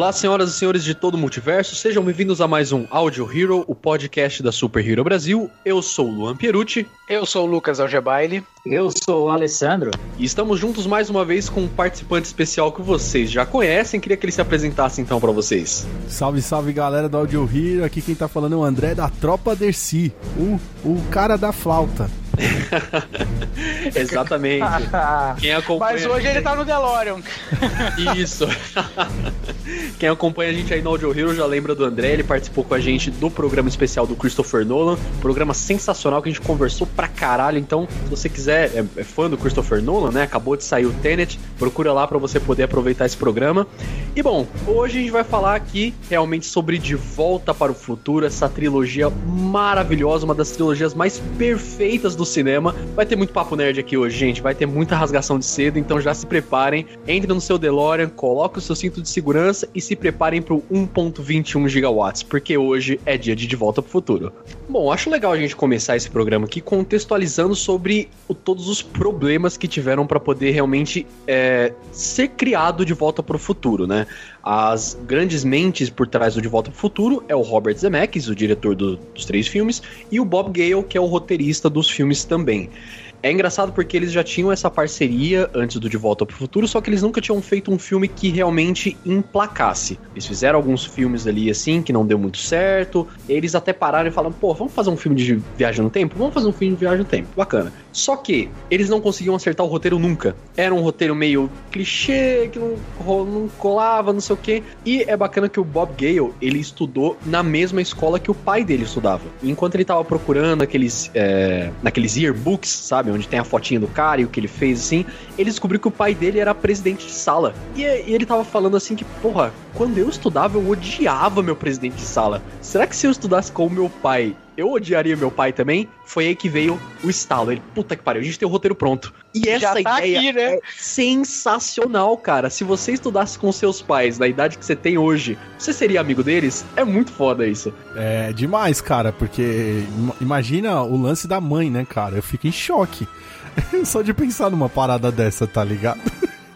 Olá, senhoras e senhores de todo o multiverso, sejam bem-vindos a mais um Audio Hero, o podcast da Super Hero Brasil. Eu sou o Luan Pierucci. Eu sou o Lucas Algebaile. Eu sou o Alessandro. E estamos juntos mais uma vez com um participante especial que vocês já conhecem. Queria que ele se apresentasse então para vocês. Salve, salve galera do Audio Hero. Aqui quem tá falando é o André da Tropa Dercy, o, o cara da flauta. Exatamente. Quem acompanha Mas hoje ele tá no DeLorean. Isso. Quem acompanha a gente aí no Audio Hero já lembra do André, ele participou com a gente do programa especial do Christopher Nolan, programa sensacional que a gente conversou pra caralho, então se você quiser, é, é fã do Christopher Nolan, né, acabou de sair o Tenet, procura lá para você poder aproveitar esse programa. E bom, hoje a gente vai falar aqui realmente sobre De Volta para o Futuro, essa trilogia maravilhosa, uma das trilogias mais perfeitas do cinema. Vai ter muito papo nerd aqui hoje, gente. Vai ter muita rasgação de cedo, então já se preparem. Entre no seu DeLorean, coloque o seu cinto de segurança e se preparem para o 1.21 gigawatts, porque hoje é dia de De Volta para o Futuro. Bom, acho legal a gente começar esse programa aqui contextualizando sobre o, todos os problemas que tiveram para poder realmente é, ser criado De Volta para o Futuro, né? As grandes mentes por trás do De Volta para o Futuro é o Robert Zemeckis, o diretor do, dos três filmes, e o Bob Gale, que é o roteirista dos filmes também. É engraçado porque eles já tinham essa parceria antes do De Volta para o Futuro, só que eles nunca tinham feito um filme que realmente emplacasse. Eles fizeram alguns filmes ali assim que não deu muito certo. eles até pararam e falaram: pô, vamos fazer um filme de viagem no tempo? Vamos fazer um filme de viagem no tempo. Bacana. Só que eles não conseguiam acertar o roteiro nunca. Era um roteiro meio clichê, que não, não colava, não sei o quê. E é bacana que o Bob Gale, ele estudou na mesma escola que o pai dele estudava. Enquanto ele tava procurando aqueles, é, naqueles yearbooks, sabe? Onde tem a fotinha do cara e o que ele fez, assim. Ele descobriu que o pai dele era presidente de sala. E, e ele tava falando assim que, porra, quando eu estudava, eu odiava meu presidente de sala. Será que se eu estudasse com o meu pai, eu odiaria meu pai também? Foi aí que veio o estalo. Ele, puta que pariu, a gente tem o roteiro pronto. E essa tá ideia aqui, né? é sensacional, cara. Se você estudasse com seus pais na idade que você tem hoje, você seria amigo deles? É muito foda isso. É demais, cara, porque imagina o lance da mãe, né, cara? Eu fico em choque. Só de pensar numa parada dessa, tá ligado?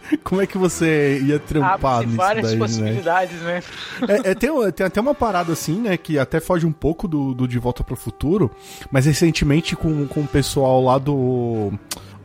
Como é que você ia trampar Abre nisso várias daí, né? possibilidades, né? né? É, é, tem, tem, até uma parada assim, né, que até foge um pouco do, do De Volta para o Futuro, mas recentemente com, com o pessoal lá do...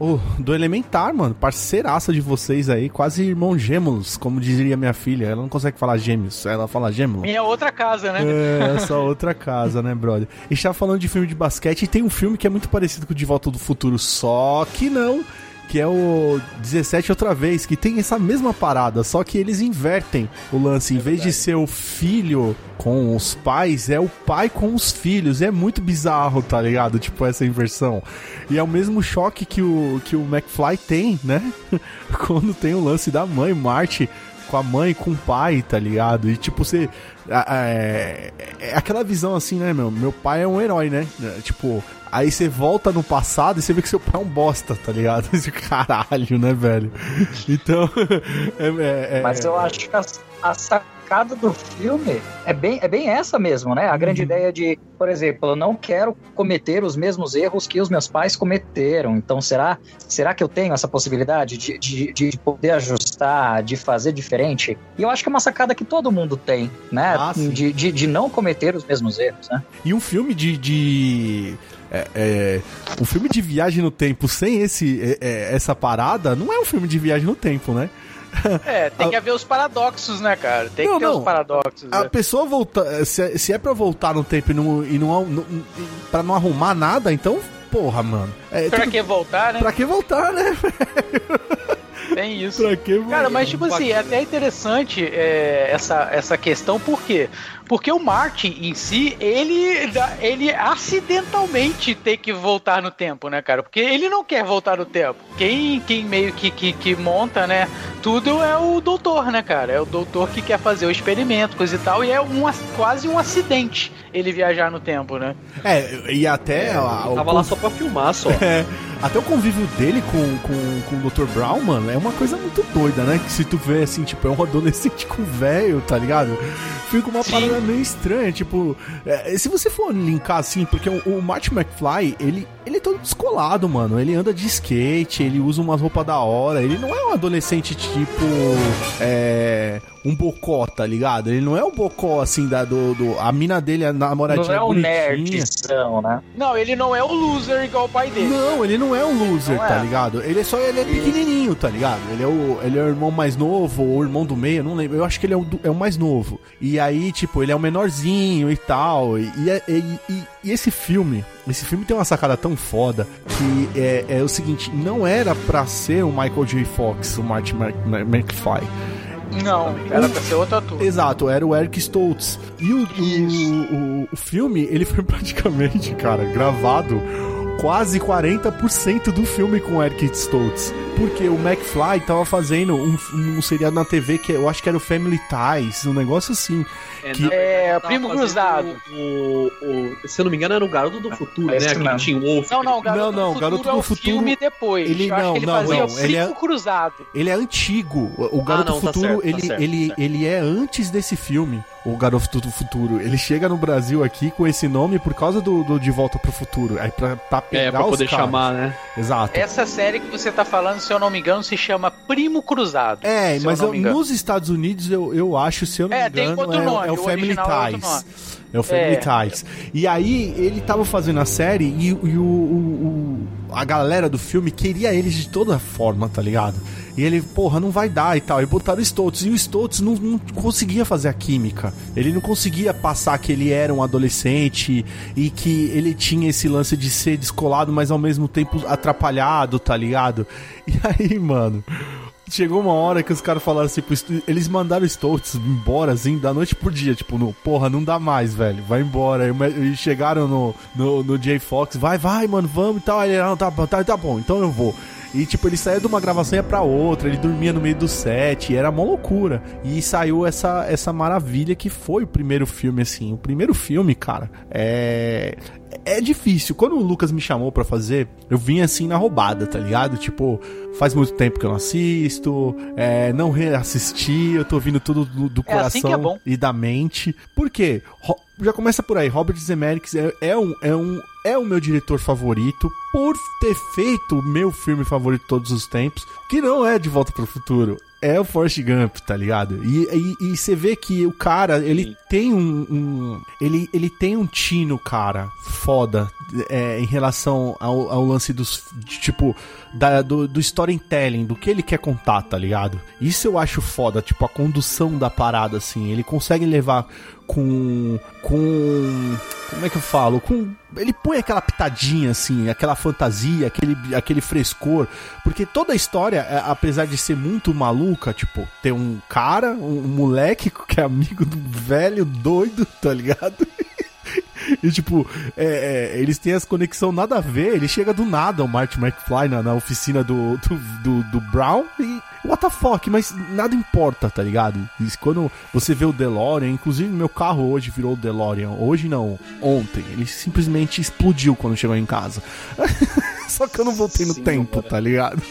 Oh, do Elementar, mano. Parceiraça de vocês aí, quase irmão gêmeos, como diria minha filha. Ela não consegue falar gêmeos, ela fala gêmeos. Minha outra casa, né? É, essa outra casa, né, brother? E está falando de filme de basquete e tem um filme que é muito parecido com o De Volta do Futuro, só que não que é o 17 outra vez, que tem essa mesma parada, só que eles invertem o lance. Em é vez de ser o filho com os pais, é o pai com os filhos. É muito bizarro, tá ligado? Tipo, essa inversão. E é o mesmo choque que o, que o McFly tem, né? Quando tem o lance da mãe, Marty com a mãe, com o pai, tá ligado? E tipo, você. É, é, aquela visão assim, né, meu? Meu pai é um herói, né? Tipo, Aí você volta no passado e você vê que seu pai é um bosta, tá ligado? Caralho, né, velho? Então. é, é, é, Mas eu acho que a, a sacada do filme é bem, é bem essa mesmo, né? A grande uhum. ideia de, por exemplo, eu não quero cometer os mesmos erros que os meus pais cometeram. Então, será, será que eu tenho essa possibilidade de, de, de poder ajustar, de fazer diferente? E eu acho que é uma sacada que todo mundo tem, né? Ah, de, de, de não cometer os mesmos erros, né? E um filme de... de é, é, um filme de viagem no tempo sem esse, é, é, essa parada não é um filme de viagem no tempo, né? É, tem que haver os paradoxos, né, cara? Tem não, que ter não. os paradoxos. A né? pessoa voltar. Se, é, se é pra voltar no tempo e não, e não, não, pra não arrumar nada, então, porra, mano. É, pra que voltar, né? Pra que voltar, né? Tem isso. Pra que, Cara, mas tipo assim, é até interessante é, essa, essa questão, por quê? Porque o Martin em si, ele, ele acidentalmente tem que voltar no tempo, né, cara? Porque ele não quer voltar no tempo. Quem, quem meio que, que, que monta, né, tudo é o doutor, né, cara? É o doutor que quer fazer o experimento, coisa e tal, e é um, quase um acidente ele viajar no tempo, né? É, e até. É, a, tava o... lá só pra filmar só. É, até o convívio dele com, com, com o Dr. Brown, mano, é uma coisa muito doida, né? Que se tu vê assim, tipo, é um adolescente com velho, tá ligado? Fica uma Sim. parada meio estranha, tipo. É, se você for linkar assim, porque o, o Martin McFly, ele, ele é todo descolado, mano. Ele anda de skate, ele usa umas roupas da hora. Ele não é um adolescente tipo. É. Um bocó, tá ligado? Ele não é o bocó, assim, da, do, do A mina dele, a namoradinha. Não é o nerdzão, né? Não, ele não é o loser igual o pai dele. Não, ele não é o loser, não tá é. ligado? Ele é só. Ele é pequenininho, tá ligado? Ele é, o, ele é o irmão mais novo, ou o irmão do meio, não lembro. Eu acho que ele é o, é o mais novo. E aí, tipo, ele é o menorzinho e tal. E, e, e, e esse filme, esse filme tem uma sacada tão foda que é, é o seguinte: não era pra ser o Michael J. Fox, o Martin McFly. Não, era pra ser outro ator. Exato, era o Eric Stoltz. E o, o, o, o filme, ele foi praticamente, cara, gravado quase 40% do filme com Eric Stoltz. Porque o McFly tava fazendo um, um seriado na TV que eu acho que era o Family Ties, um negócio assim. É, que... é Primo Cruzado. O, o, se eu não me engano, era o Garoto do Futuro, é né? Aquele Tim Wolf. Não, não, Garoto não, não, do Garoto do Futuro. filme depois. Ele não, ele não, não. Ele é Cruzado. Ele é antigo. O Garoto ah, não, do Futuro, tá certo, ele, tá certo, ele, certo. ele é antes desse filme o Garoto do Futuro. Ele chega no Brasil aqui com esse nome por causa do, do De Volta pro Futuro. Aí pra, pra pegar é, pra poder caras. chamar, né? Exato. Essa série que você tá falando, se eu não me engano, se chama Primo Cruzado. É, mas eu, nos Estados Unidos eu, eu acho, se eu não é, me engano, é, nome, é, o Family é Ties. É o Family é. Ties. E aí ele tava fazendo a série e, e o, o, o, a galera do filme queria eles de toda forma, tá ligado? E ele, porra, não vai dar e tal. E botaram o Stoltz. E o Stoltz não, não conseguia fazer a química. Ele não conseguia passar que ele era um adolescente e que ele tinha esse lance de ser descolado, mas ao mesmo tempo atrapalhado, tá ligado? E aí, mano, Chegou uma hora que os caras falaram assim, eles mandaram o Stoltz embora, assim, da noite pro dia, tipo, no, porra, não dá mais, velho, vai embora. E chegaram no, no, no J Fox, vai, vai, mano, vamos e tal. Aí ele, não, tá, tá, tá bom, então eu vou. E, tipo, ele saía de uma gravação e ia pra outra, ele dormia no meio do set, era uma loucura. E saiu essa, essa maravilha que foi o primeiro filme, assim. O primeiro filme, cara, é. É difícil. Quando o Lucas me chamou para fazer, eu vim assim na roubada, tá ligado? Tipo, faz muito tempo que eu não assisto, é, não reassisti, eu tô vindo tudo do, do é assim coração assim é e da mente. Por quê? já começa por aí. Robert Zemeckis é, é, um, é, um, é o meu diretor favorito por ter feito o meu filme favorito de todos os tempos, que não é De Volta para o Futuro. É o Forrest Gump, tá ligado? E você vê que o cara, ele Sim. tem um, um, ele, ele tem um tino, cara, foda, é, em relação ao, ao lance dos. De, tipo, da, do, do storytelling, do que ele quer contar, tá ligado? Isso eu acho foda, tipo, a condução da parada, assim. Ele consegue levar com. com. Como é que eu falo? Com. Ele põe aquela pitadinha, assim, aquela fantasia, aquele, aquele frescor. Porque toda a história, é, apesar de ser muito maluca, tipo, tem um cara, um moleque que é amigo do velho doido, tá ligado? E tipo, é, é, eles têm essa conexão nada a ver. Ele chega do nada, o Martin McFly, na, na oficina do, do, do, do Brown, e what the fuck, mas nada importa, tá ligado? E quando você vê o DeLorean, inclusive meu carro hoje virou o DeLorean. Hoje não, ontem. Ele simplesmente explodiu quando chegou em casa. Só que eu não voltei no Sim, tempo, cara. tá ligado?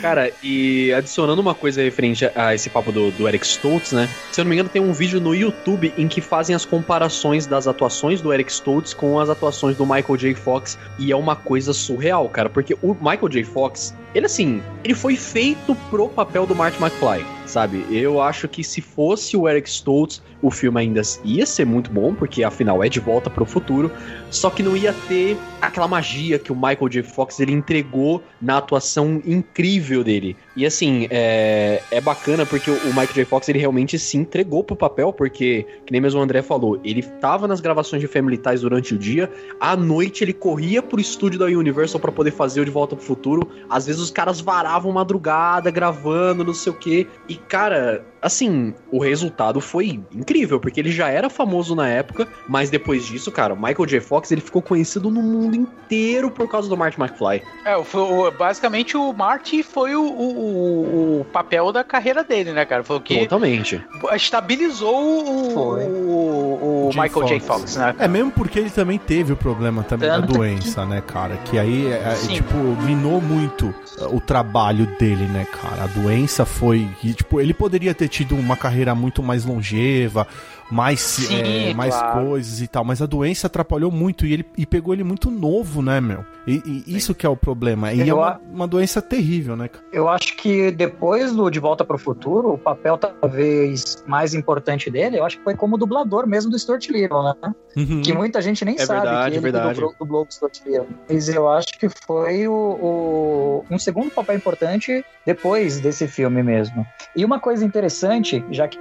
Cara, e adicionando uma coisa referente a esse papo do, do Eric Stoltz, né? Se eu não me engano, tem um vídeo no YouTube em que fazem as comparações das atuações do Eric Stoltz com as atuações do Michael J. Fox. E é uma coisa surreal, cara, porque o Michael J. Fox, ele assim, ele foi feito pro papel do Martin McFly sabe? Eu acho que se fosse o Eric Stoltz, o filme ainda ia ser muito bom, porque afinal é de volta pro futuro, só que não ia ter aquela magia que o Michael J. Fox ele entregou na atuação incrível dele. E assim, é, é bacana porque o Michael J. Fox ele realmente se entregou pro papel, porque, que nem mesmo o André falou, ele tava nas gravações de Family Ties durante o dia, à noite ele corria pro estúdio da Universal para poder fazer o De Volta pro Futuro. Às vezes os caras varavam madrugada gravando, não sei o quê. E, cara, assim, o resultado foi incrível, porque ele já era famoso na época, mas depois disso, cara, o Michael J. Fox ele ficou conhecido no mundo inteiro por causa do Marty McFly. É, foi, basicamente o Marty foi o, o, o, papel da carreira dele, né, cara? Foi o que Totalmente. estabilizou o, o, o Michael Fox. J. Fox, né? Cara? É mesmo porque ele também teve o problema também Tanto da doença, que... né, cara? Que aí, é, é tipo, minou muito o trabalho dele, né, cara? A doença foi. tipo, ele poderia ter tido uma carreira muito mais longeva, mais, Sim, é, mais claro. coisas e tal. Mas a doença atrapalhou muito e ele e pegou ele muito novo, né, meu? E, e isso que é o problema. E Eu é uma, uma, doença terrível, né? Eu acho que depois do De Volta para o Futuro, o papel talvez mais importante dele, eu acho que foi como dublador mesmo do Stuart Little, né? Uhum. Que muita gente nem é sabe verdade, que ele verdade. dublou, dublou o Stuart Little. Mas eu acho que foi o, o, um segundo papel importante depois desse filme mesmo. E uma coisa interessante, já que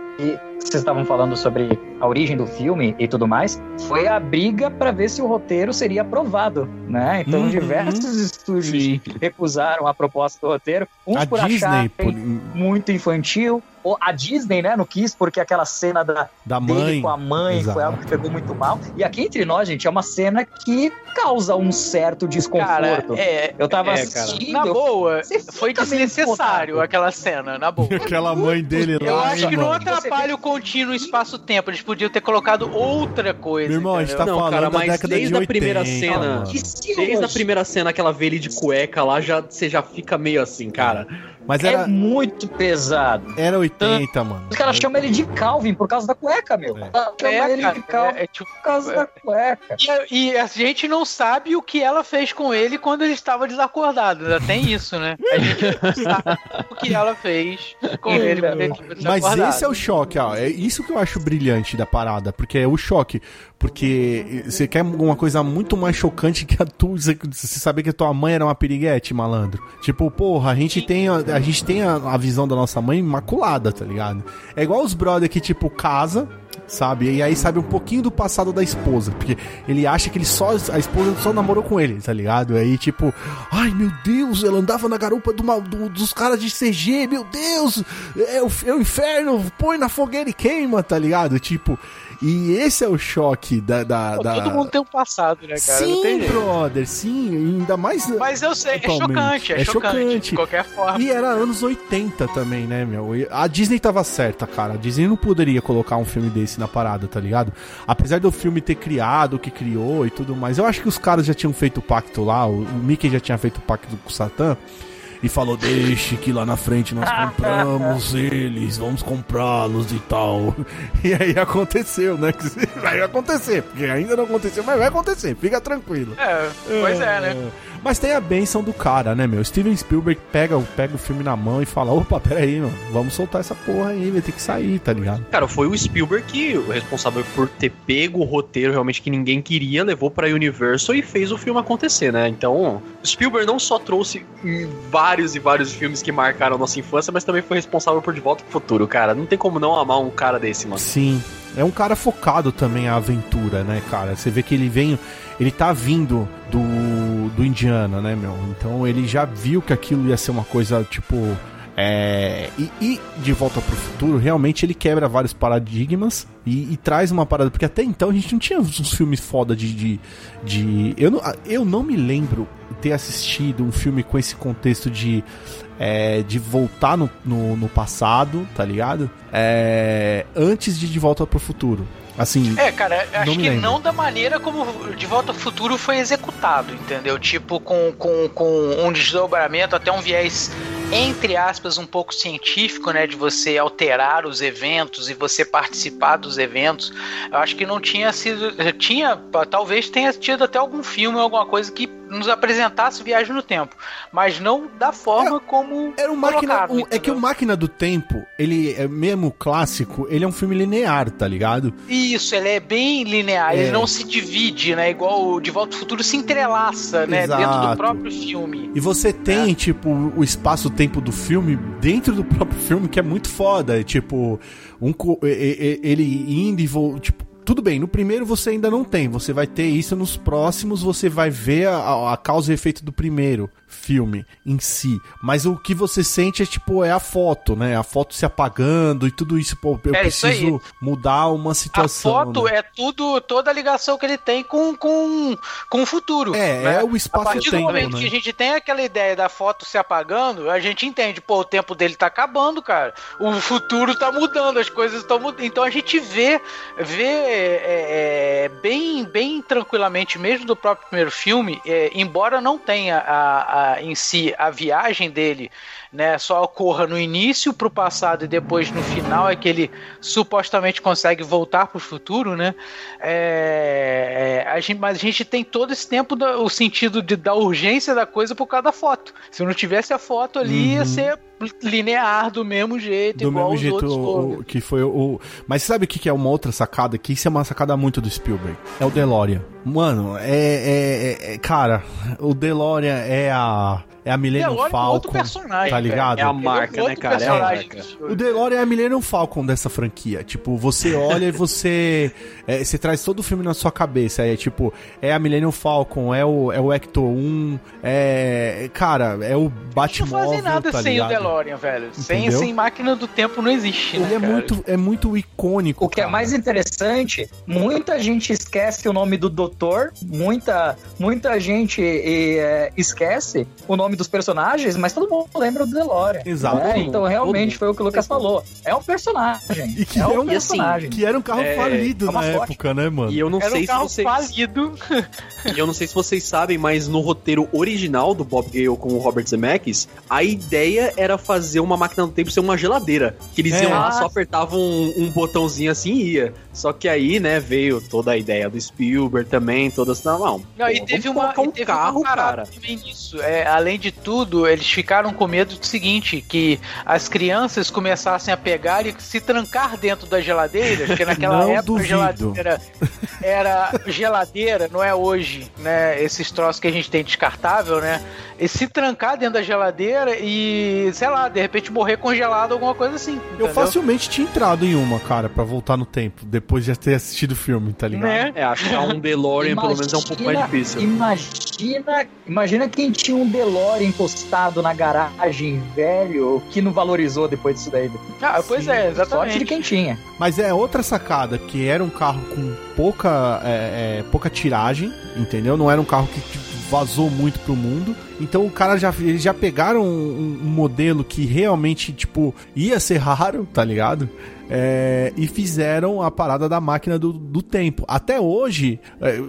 vocês estavam falando sobre a origem do filme e tudo mais, foi a briga para ver se o roteiro seria aprovado, né? Então, uhum. diversos estúdios Sim. recusaram a proposta do roteiro, uns a por Disney, acharem por... muito infantil, a Disney, né, não quis, porque aquela cena da, da mãe com a mãe Exato. foi algo que pegou muito mal. E aqui entre nós, gente, é uma cena que causa um certo desconforto. Cara, é, eu tava é, assistindo. Na boa, foi desnecessário aquela cena, na boa. aquela mãe dele lá. Eu acho que não atrapalha o contínuo espaço-tempo. Eles podiam ter colocado outra coisa. Meu irmão, a gente tá não, falando cara, da década desde de 80, a primeira cena, desde a primeira cena que ela vê ele de cueca lá, já, você já fica meio assim, cara. Mas era... É muito pesado. Era 80, mano. Os caras chamam ele de Calvin por causa da cueca, meu. É. Chama é, ele cara, de Calvin é, é, tipo, por causa da cueca. E a gente não sabe o que ela fez com ele quando ele estava desacordado. Ainda tem isso, né? A gente não sabe o que ela fez com ele quando ele Mas esse é o choque, ó. É isso que eu acho brilhante da parada. Porque é o choque. Porque você quer uma coisa muito mais chocante que a tua. Você saber que a tua mãe era uma piriguete, malandro. Tipo, porra, a gente tem, a, a gente tem a, a, visão da nossa mãe imaculada, tá ligado? É igual os brother que, tipo, casa, sabe? E aí sabe um pouquinho do passado da esposa. Porque ele acha que ele só. A esposa só namorou com ele, tá ligado? Aí, tipo, ai meu Deus, ela andava na garupa do, do, dos caras de CG, meu Deus, é o, é o inferno, põe na fogueira e queima, tá ligado? Tipo. E esse é o choque da. da, Pô, da... Todo mundo tem um passado, né, cara? Sim, brother, sim, ainda mais. Mas eu sei, é chocante, é, é chocante, chocante. De qualquer forma. E era anos 80 também, né, meu? A Disney tava certa, cara. A Disney não poderia colocar um filme desse na parada, tá ligado? Apesar do filme ter criado o que criou e tudo mais, eu acho que os caras já tinham feito o pacto lá, o Mickey já tinha feito o pacto com o Satã e falou: Deixe que lá na frente nós compramos eles, vamos comprá-los e tal. E aí aconteceu, né? Vai acontecer, porque ainda não aconteceu, mas vai acontecer, fica tranquilo. É, pois é, é né? Mas tem a benção do cara, né, meu? Steven Spielberg pega, pega o filme na mão e fala: opa, peraí, mano, vamos soltar essa porra aí, vai ter que sair, tá ligado? Cara, foi o Spielberg que, o responsável por ter pego o roteiro realmente que ninguém queria, levou pra Universal e fez o filme acontecer, né? Então, o Spielberg não só trouxe vários e vários filmes que marcaram a nossa infância, mas também foi responsável por De Volta pro Futuro, cara. Não tem como não amar um cara desse, mano. Sim. É um cara focado também à aventura, né, cara? Você vê que ele vem ele tá vindo do, do Indiana, né, meu? Então ele já viu que aquilo ia ser uma coisa, tipo. É, e, e, De Volta para o Futuro, realmente ele quebra vários paradigmas e, e, traz uma parada. Porque até então a gente não tinha uns filmes foda de. de, de eu, não, eu não me lembro ter assistido um filme com esse contexto de. É, de voltar no, no, no, passado, tá ligado? É, antes de De Volta para o Futuro. Assim. É, cara, acho que não da maneira como De Volta ao Futuro foi executado, entendeu? Tipo, com, com, com um desdobramento, até um viés, entre aspas, um pouco científico, né? De você alterar os eventos e você participar dos eventos. Eu acho que não tinha sido. Tinha, talvez tenha tido até algum filme, alguma coisa que nos apresentasse viagem no tempo, mas não da forma como era um máquina, é que o máquina do tempo, ele é mesmo clássico, ele é um filme linear, tá ligado? Isso, ele é bem linear, é. ele não se divide, né, igual o De Volta ao Futuro se entrelaça, né, Exato. dentro do próprio filme. E você tem é. tipo o espaço-tempo do filme dentro do próprio filme que é muito foda, é, tipo um ele indo e tipo tudo bem, no primeiro você ainda não tem, você vai ter isso nos próximos, você vai ver a, a causa e efeito do primeiro filme em si, mas o que você sente é tipo é a foto, né? A foto se apagando e tudo isso, pô, eu é preciso mudar uma situação. A foto né? é tudo toda a ligação que ele tem com com, com o futuro. É, né? é o espaço-tempo. A partir do momento né? que a gente tem aquela ideia da foto se apagando, a gente entende, pô, o tempo dele tá acabando, cara. O futuro tá mudando, as coisas estão mudando. Então a gente vê vê é, é, bem bem tranquilamente mesmo do próprio primeiro filme, é, embora não tenha a, a, em si a viagem dele né, só ocorra no início para o passado e depois no final é que ele supostamente consegue voltar para o futuro, né? É, é, a gente, mas a gente tem todo esse tempo do, o sentido de, da urgência da coisa por causa da foto. Se não tivesse a foto ali, uhum. ia ser linear do mesmo jeito, do igual mesmo jeito o, o, que foi o. Mas sabe o que é uma outra sacada? Que isso é uma sacada muito do Spielberg. É o DeLorean. Mano, é, é, é Cara, o DeLorean é a é a Millennium Falcon. É outro personagem, tá ligado? É a marca, é né, cara? É a marca. O DeLorean é a Millennium Falcon dessa franquia. Tipo, você olha e você. É, você traz todo o filme na sua cabeça. É tipo, é a Millennium Falcon, é o, é o Ecto 1, é. Cara, é o Batmóvel. Não fazem nada tá sem ligado? o DeLorean, velho. Sem, sem máquina do tempo não existe, Ele né, é, muito, é muito icônico. O que é cara. é mais interessante, muita gente esquece o nome do doutor, muita, muita gente é, esquece o nome nome dos personagens, mas todo mundo lembra do DeLorean. Exato. Né? Então realmente foi o que o Lucas falou. É um personagem. E que é um, um personagem. Assim, que era um carro é... falido é na época, né, mano? E eu não era sei um carro se vocês. falido. e eu não sei se vocês sabem, mas no roteiro original do Bob Gale com o Robert Zemeckis, a ideia era fazer uma máquina do tempo ser uma geladeira. Que eles é. iam lá, só apertavam um, um, botãozinho assim e ia. Só que aí, né, veio toda a ideia do Spielberg também, todas. Não, não. não e teve uma, um teve carro, uma cara. Nisso. É, além de tudo, eles ficaram com medo do seguinte: que as crianças começassem a pegar e se trancar dentro da geladeira, porque naquela não época duvido. geladeira era geladeira, não é hoje, né? Esses troços que a gente tem descartável, né? E se trancar dentro da geladeira e, sei lá, de repente morrer congelado, alguma coisa assim. Entendeu? Eu facilmente tinha entrado em uma, cara, para voltar no tempo, depois de ter assistido o filme, tá ligado? Né? É, achar um DeLorean imagina, pelo menos é um pouco mais difícil. Imagina, imagina quem tinha um DeLorean encostado na garagem velho que não valorizou depois disso daí. Ah, pois Sim, é, exatamente. Sorte de quem tinha. Mas é outra sacada, que era um carro com pouca, é, é, pouca tiragem, entendeu? Não era um carro que vazou muito pro mundo. Então o cara já eles já pegaram um, um modelo que realmente tipo ia ser raro, tá ligado? É, e fizeram a parada da máquina do, do tempo. Até hoje, é,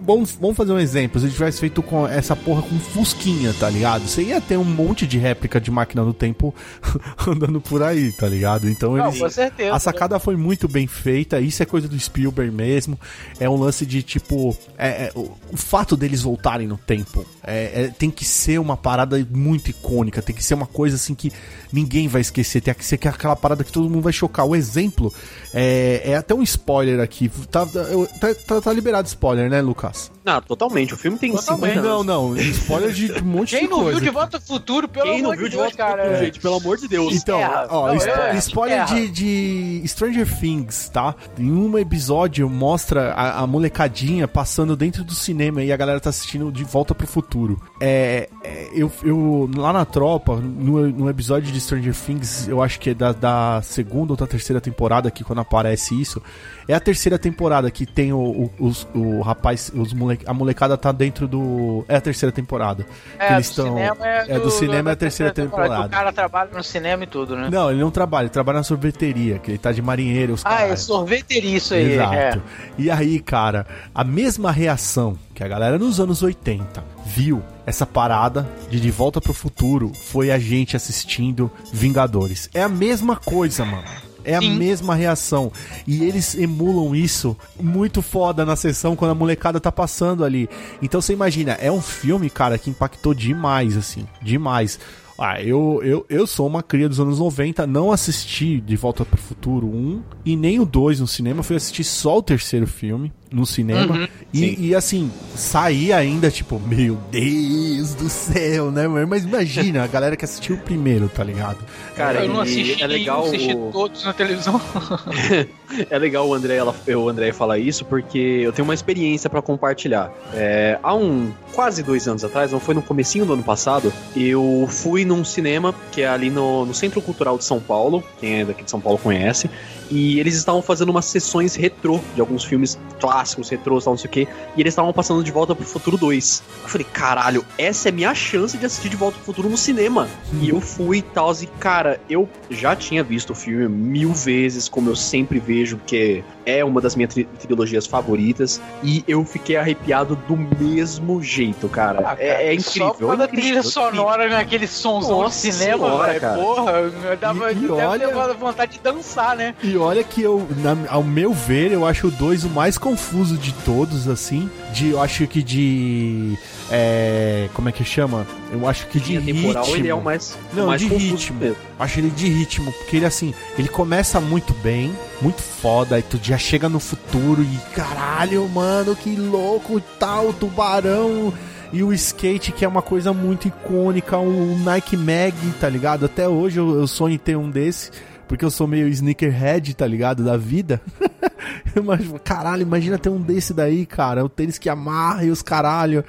vamos, vamos fazer um exemplo. Se tivesse feito com essa porra com Fusquinha, tá ligado? Você ia ter um monte de réplica de máquina do tempo andando por aí, tá ligado? Então eles, Não, certeza, a sacada né? foi muito bem feita. Isso é coisa do Spielberg mesmo. É um lance de tipo. É, é, o, o, fato deles voltarem no tempo é, é, tem que ser uma parada muito icônica. Tem que ser uma coisa assim que ninguém vai esquecer. Tem que ser aquela parada que todo mundo vai chocar o exemplo é, é até um spoiler aqui. Tá, tá, tá, tá liberado spoiler, né, Lucas? Não, totalmente. O filme tem totalmente. 50 anos. Não, não. Spoiler de um monte Quem de coisa. Quem não viu De Volta ao Futuro, pelo Quem amor de Deus, de Deus, cara. Futuro, gente, pelo amor de Deus. Então, é, ó, não, é, spoiler de, de, Stranger Things, tá? Em um episódio mostra a, a, molecadinha passando dentro do cinema e a galera tá assistindo De Volta pro Futuro. É, é eu, eu, lá na tropa, no, no episódio de Stranger Things, eu acho que é da, da segunda ou da terceira temporada, que quando aparece isso, é a terceira temporada que tem o, o, os, o rapaz, os mole, a molecada tá dentro do. É a terceira temporada. É, eles estão. É, do, é do cinema é a terceira, temporada. temporada. O cara trabalha no cinema e tudo, né? Não, ele não trabalha, ele trabalha na sorveteria, que ele tá de marinheiro. Os ah, é sorveteria isso aí. Exato. É. E aí, cara, a mesma reação que a galera nos anos 80 viu essa parada de De Volta pro Futuro foi a gente assistindo Vingadores. É a mesma coisa, mano. É Sim. a mesma reação. E eles emulam isso muito foda na sessão quando a molecada tá passando ali. Então você imagina, é um filme, cara, que impactou demais, assim. Demais. Ah, eu, eu, eu sou uma cria dos anos 90, não assisti De Volta pro Futuro 1 e nem o 2 no cinema, fui assistir só o terceiro filme no cinema. Uhum, e, e, assim, saí ainda, tipo, meu Deus do céu, né? Mas imagina, a galera que assistiu o primeiro, tá ligado? Cara, eu não assisti, é legal assisti todos na televisão. é legal o André, ela, o André falar isso, porque eu tenho uma experiência para compartilhar. É, há um quase dois anos atrás, não foi no comecinho do ano passado, eu fui num cinema que é ali no, no Centro Cultural de São Paulo, quem é daqui de São Paulo conhece, e eles estavam fazendo umas sessões retrô de alguns filmes clássicos, retrôs, tal, não sei o quê. E eles estavam passando de volta pro futuro 2. Eu falei, caralho, essa é minha chance de assistir de volta pro futuro no cinema. E eu fui e tal, e cara, eu já tinha visto o filme mil vezes, como eu sempre vejo, porque é uma das minhas tri trilogias favoritas. E eu fiquei arrepiado do mesmo jeito, cara. Ah, cara é, é, incrível. Só quando é a trilha sonora naquele somzão de cinema, velho. Porra, dava, e, e olha, vontade de dançar, né? E olha que eu, na, ao meu ver, eu acho o 2 o mais confuso de todos, assim. De, eu acho que de. É, como é que chama? Eu acho que de temporal, ritmo. ele é o mais. Não, o mais de ritmo. Mesmo. Acho ele de ritmo, porque ele assim, ele começa muito bem, muito foda, e tu já chega no futuro e caralho, mano, que louco tal, tubarão e o skate, que é uma coisa muito icônica, o Nike Mag, tá ligado? Até hoje eu, eu sonho em ter um desse porque eu sou meio sneakerhead, tá ligado? Da vida. Mas, caralho, imagina ter um desse daí, cara. O tênis que amarra e os caralho.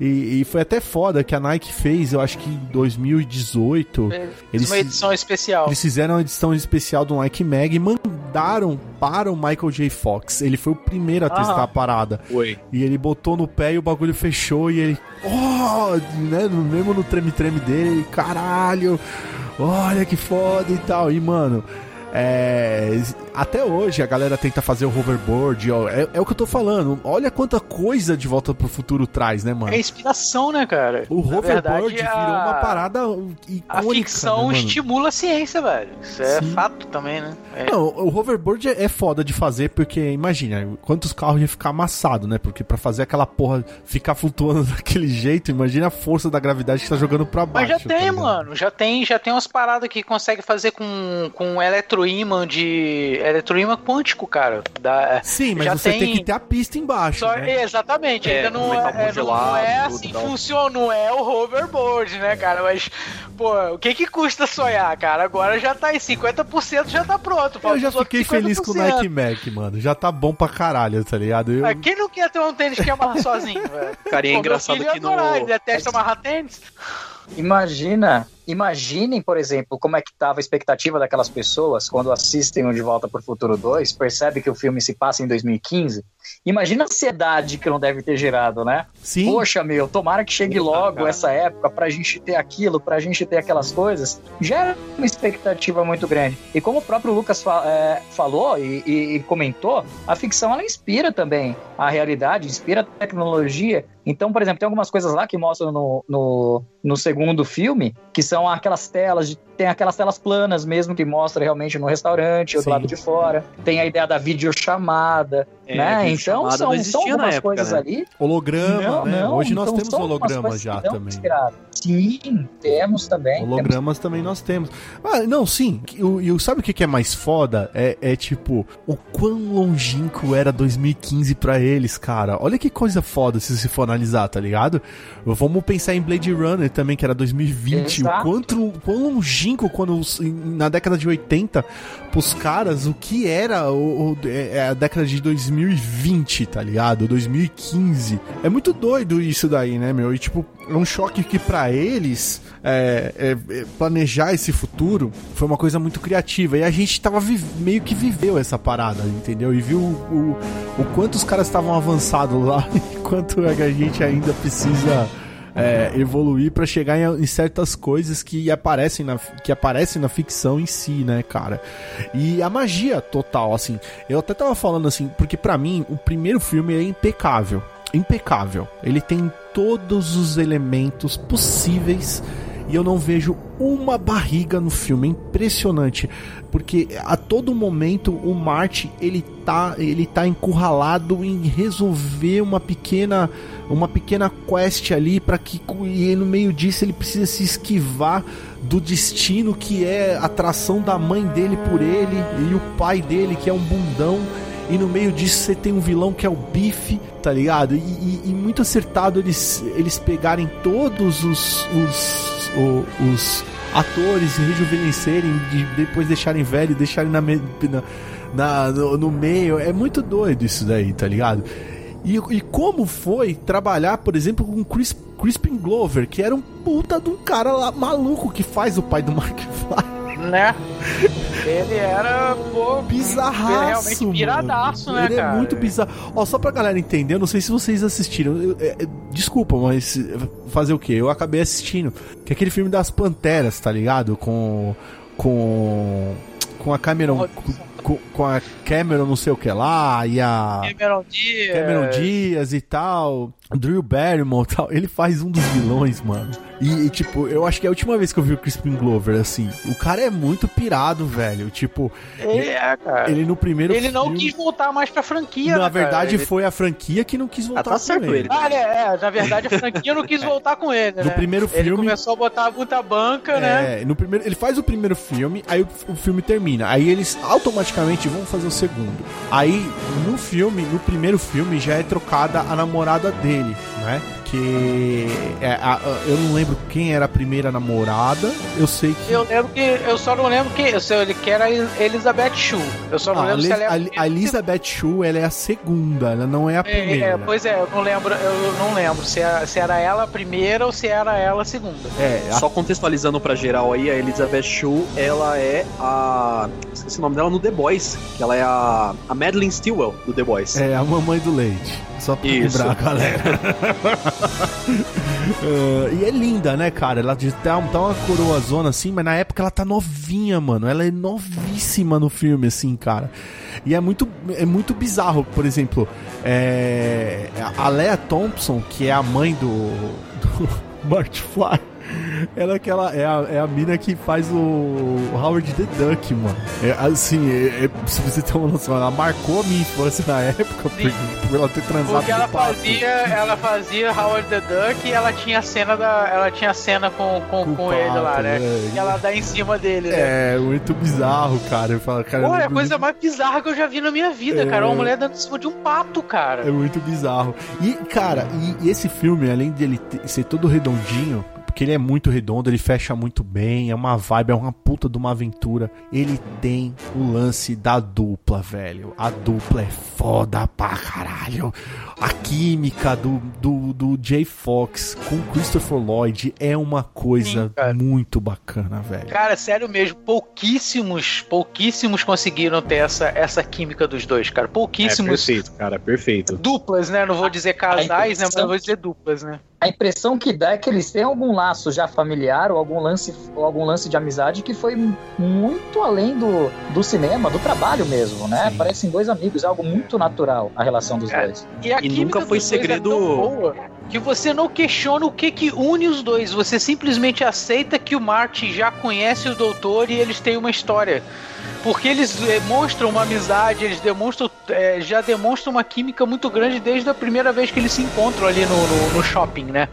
E, e, foi até foda que a Nike fez, eu acho que em 2018. É, eles, uma edição especial. Eles fizeram uma edição especial do Nike Mag e mandaram para o Michael J. Fox. Ele foi o primeiro a testar a parada. Foi. E ele botou no pé e o bagulho fechou e ele. Oh! Né, mesmo no treme-treme dele, caralho! Olha que foda e tal. E, mano, é, até hoje a galera tenta fazer o hoverboard, ó, é, é, o que eu tô falando. Olha quanta coisa de volta pro futuro traz, né, mano? É inspiração, né, cara? O Na hoverboard verdade, virou a... uma parada icônica. A ficção né, estimula a ciência, velho. Isso é Sim. fato também, né? É. Não, o hoverboard é foda de fazer porque, imagina, quantos carros iam ficar amassados, né? Porque para fazer aquela porra ficar flutuando daquele jeito, imagina a força da gravidade que tá jogando pra baixo. Mas já tem, tá mano. Já tem, já tem umas paradas que consegue fazer com, com eletroímã de eletroímã quântico, cara. Da, Sim, mas você tem... tem... que ter a pista embaixo. Só, né? Exatamente, é, ainda não, é, não é assim que funciona, não é o hoverboard, né, cara? Mas, pô, o que que custa sonhar, cara? Agora já tá em 50% já tá pronto. Eu já fiquei feliz com o Nike Mac, mano. Já tá bom pra caralho, tá ligado? Eu... Ah, quem não quer ter um tênis que amarra sozinho, velho? Cara, e é engraçado que no... Ele detesta amarrar tênis. Imagina, imaginem, por exemplo, como é que estava a expectativa daquelas pessoas quando assistem o De Volta para o Futuro 2, percebe que o filme se passa em 2015. Imagina a ansiedade que não deve ter gerado, né? Sim. Poxa, meu, tomara que chegue logo essa época pra gente ter aquilo, pra gente ter aquelas coisas. Gera uma expectativa muito grande. E como o próprio Lucas fa é, falou e, e, e comentou, a ficção ela inspira também a realidade, inspira a tecnologia. Então, por exemplo, tem algumas coisas lá que mostram no, no, no segundo filme, que são aquelas telas de tem aquelas telas planas mesmo que mostra realmente no restaurante ou do lado de fora. Tem a ideia da videochamada, é, né? Então são, são algumas época, coisas né? ali. Holograma, não, né? Não, Hoje então nós temos hologramas já também. Sim, temos também. Hologramas temos. também nós temos. Ah, não, sim. E sabe o que é mais foda? É, é tipo, o quão longínquo era 2015 para eles, cara. Olha que coisa foda se você for analisar, tá ligado? Vamos pensar em Blade Runner também, que era 2020. Exato. O quanto, quão longínquo quando na década de 80, pros caras, o que era o, o é, é a década de 2020, tá ligado? 2015. É muito doido isso daí, né, meu? E tipo, é um choque que para eles é, é, é, planejar esse futuro foi uma coisa muito criativa. E a gente tava meio que viveu essa parada, entendeu? E viu o, o, o quanto os caras estavam avançados lá e quanto a gente ainda precisa é, evoluir para chegar em, em, certas coisas que aparecem, na, que aparecem na ficção em si, né, cara? E a magia total, assim. Eu até tava falando assim, porque para mim o primeiro filme é impecável. Impecável. Ele tem todos os elementos possíveis e eu não vejo uma barriga no filme. É impressionante. Porque a todo momento o Marty ele tá, ele tá encurralado em resolver uma pequena uma pequena quest ali para que e no meio disso ele precisa se esquivar do destino que é a atração da mãe dele por ele e o pai dele que é um bundão e no meio disso você tem um vilão que é o Biff, tá ligado? E, e, e muito acertado eles, eles pegarem todos os, os, os, os atores e rejuvenescerem, de depois deixarem velho, deixarem na, na, na no, no, meio. É muito doido isso daí, tá ligado? E, e como foi trabalhar, por exemplo, com Chris, Crispin Glover, que era um puta de um cara lá maluco que faz o pai do Mark Fly né? Ele era, pô, bizarraço. realmente piradaço, né, ele cara? é muito bizarro. Ó, só pra galera entender, eu não sei se vocês assistiram. Eu, é, é, desculpa, mas fazer o quê? Eu acabei assistindo. Que é aquele filme das Panteras, tá ligado? Com. Com. Com a Cameron. Com, com, a Cameron não sei o que lá, e a. Cameron Diaz. Cameron Diaz e tal. Drew Barrymore e tal. Ele faz um dos vilões, mano. E, e, tipo, eu acho que é a última vez que eu vi o Crispin Glover, assim. O cara é muito pirado, velho. Tipo. Ele é, cara. Ele no primeiro Ele não quis voltar mais pra franquia, Na né, verdade, ele... foi a franquia que não quis voltar ah, tá com certo ele. Ah, é, é, na verdade, a franquia não quis voltar com ele, no né? primeiro filme. Ele começou a botar muita banca, é, né? No primeiro, ele faz o primeiro filme, aí o, o filme termina. Aí eles automaticamente vão fazer o segundo. Aí, no filme, no primeiro filme, já é trocada a namorada dele, né? que é, a, eu não lembro quem era a primeira namorada. Eu sei que. Eu lembro que. Eu só não lembro que. Eu sei que era Elizabeth Shue. Eu só não, lembro se ela é a, a Elizabeth Shue ela é a segunda, ela não é a primeira. É, é, pois é, eu não lembro, eu não lembro se, era, se era ela a primeira ou se era ela a segunda. É, a... só contextualizando pra geral aí, a Elizabeth Shue, ela é a. Esqueci o nome dela no The Boys, que ela é a, a Madeline Stewell do The Boys. É, a mamãe do leite. Só pra Isso. lembrar, galera. uh, e é linda, né, cara? Ela tá, tá uma coroa zona assim, mas na época ela tá novinha, mano. Ela é novíssima no filme, assim, cara. E é muito, é muito bizarro, por exemplo, é, a Lea Thompson, que é a mãe do, do Marty Fly ela é aquela. É a, é a mina que faz o Howard the Duck, mano. É, assim, é, é, se você tem uma noção, ela marcou a minha infância na época por, por, ela ter transado. Porque ela fazia, ela fazia Howard the Duck e ela tinha cena da. Ela tinha cena com, com, com, com ele lá, né? É. E ela dá em cima dele, né? É, muito bizarro, cara. Eu falo, cara. Pô, é a coisa mais bizarra que eu já vi na minha vida, é... cara. Uma mulher dando em cima de um pato, cara. É muito bizarro. E, cara, e, e esse filme, além dele ser todo redondinho, porque ele é muito redondo, ele fecha muito bem, é uma vibe, é uma puta de uma aventura. Ele tem o lance da dupla, velho. A dupla é foda pra caralho. A química do, do, do Jay Fox com Christopher Lloyd é uma coisa Sim, muito bacana, velho. Cara, sério mesmo, pouquíssimos, pouquíssimos conseguiram ter essa, essa química dos dois, cara. Pouquíssimos. É perfeito, cara, perfeito. Duplas, né? Não vou dizer casais, né? Mas vou dizer duplas, né? A impressão que dá é que eles têm algum laço já familiar ou algum lance, ou algum lance de amizade que foi muito além do, do cinema, do trabalho mesmo, né? Sim. Parecem dois amigos, é algo muito natural a relação dos é. dois. E, e nunca foi é segredo. É que você não questiona o que que une os dois, você simplesmente aceita que o Marty já conhece o doutor e eles têm uma história porque eles demonstram uma amizade, eles demonstram, é, já demonstram uma química muito grande desde a primeira vez que eles se encontram ali no, no, no shopping, né?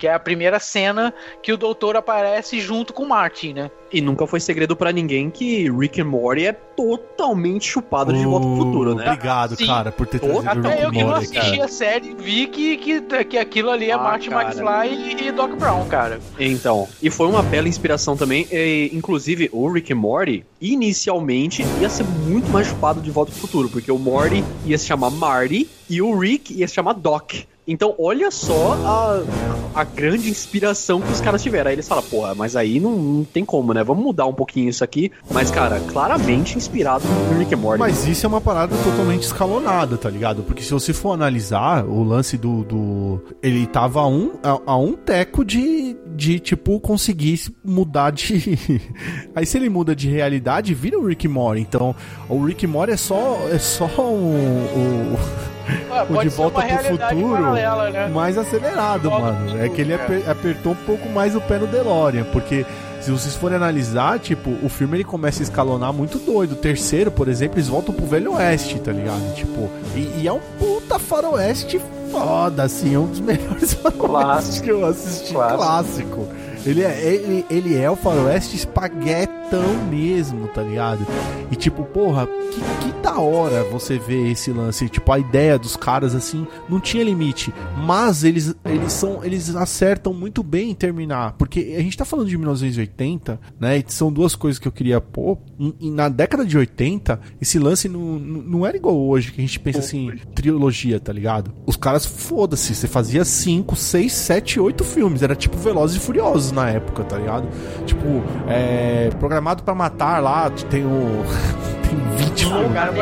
Que é a primeira cena que o doutor aparece junto com o Martin, né? E nunca foi segredo para ninguém que Rick and Morty é totalmente chupado de Volta pro Futuro, né? Obrigado, Sim. cara, por ter trazido Até Rick eu que não assisti cara. a série vi que, que, que aquilo ali é ah, Martin cara. McFly e Doc Brown, cara. Então, e foi uma bela inspiração também. E, inclusive, o Rick and Morty, inicialmente, ia ser muito mais chupado de Volta pro Futuro, porque o Morty ia se chamar Marty e o Rick ia se chamar Doc. Então, olha só a, a grande inspiração que os caras tiveram. Aí eles falam, porra, mas aí não, não, tem como, né? Vamos mudar um pouquinho isso aqui. Mas, cara, claramente inspirado no Rick and Morty. Mas isso é uma parada totalmente escalonada, tá ligado? Porque se você for analisar o lance do. do ele tava a um, a, a um teco de, de, tipo, conseguir mudar de. aí se ele muda de realidade, vira o Rick and Morty. Então, o Rick and Morty é só. É só o. o Ah, o De Volta pro Futuro né? mais acelerado, mano. É que ele apertou um pouco mais o pé no DeLorean, porque se vocês forem analisar, tipo, o filme ele começa a escalonar muito doido. O terceiro, por exemplo, eles voltam pro Velho Oeste, tá ligado? Tipo, e, e é um puta faroeste foda, assim, é um dos melhores faroestes que eu assisti clássico. clássico. Ele é, ele, ele é o faroeste espaguetão mesmo, tá ligado? E tipo, porra, que, que da hora você ver esse lance. Tipo, a ideia dos caras, assim, não tinha limite. Mas eles, eles são. Eles acertam muito bem em terminar. Porque a gente tá falando de 1980, né? E são duas coisas que eu queria pôr. E, na década de 80, esse lance não, não era igual hoje, que a gente pensa assim, trilogia, tá ligado? Os caras, foda-se, você fazia 5, 6, 7, 8 filmes. Era tipo Velozes e Furiosos na época, tá ligado? Tipo, é, programado para matar lá, tem o. tem 20 filmes. Cara,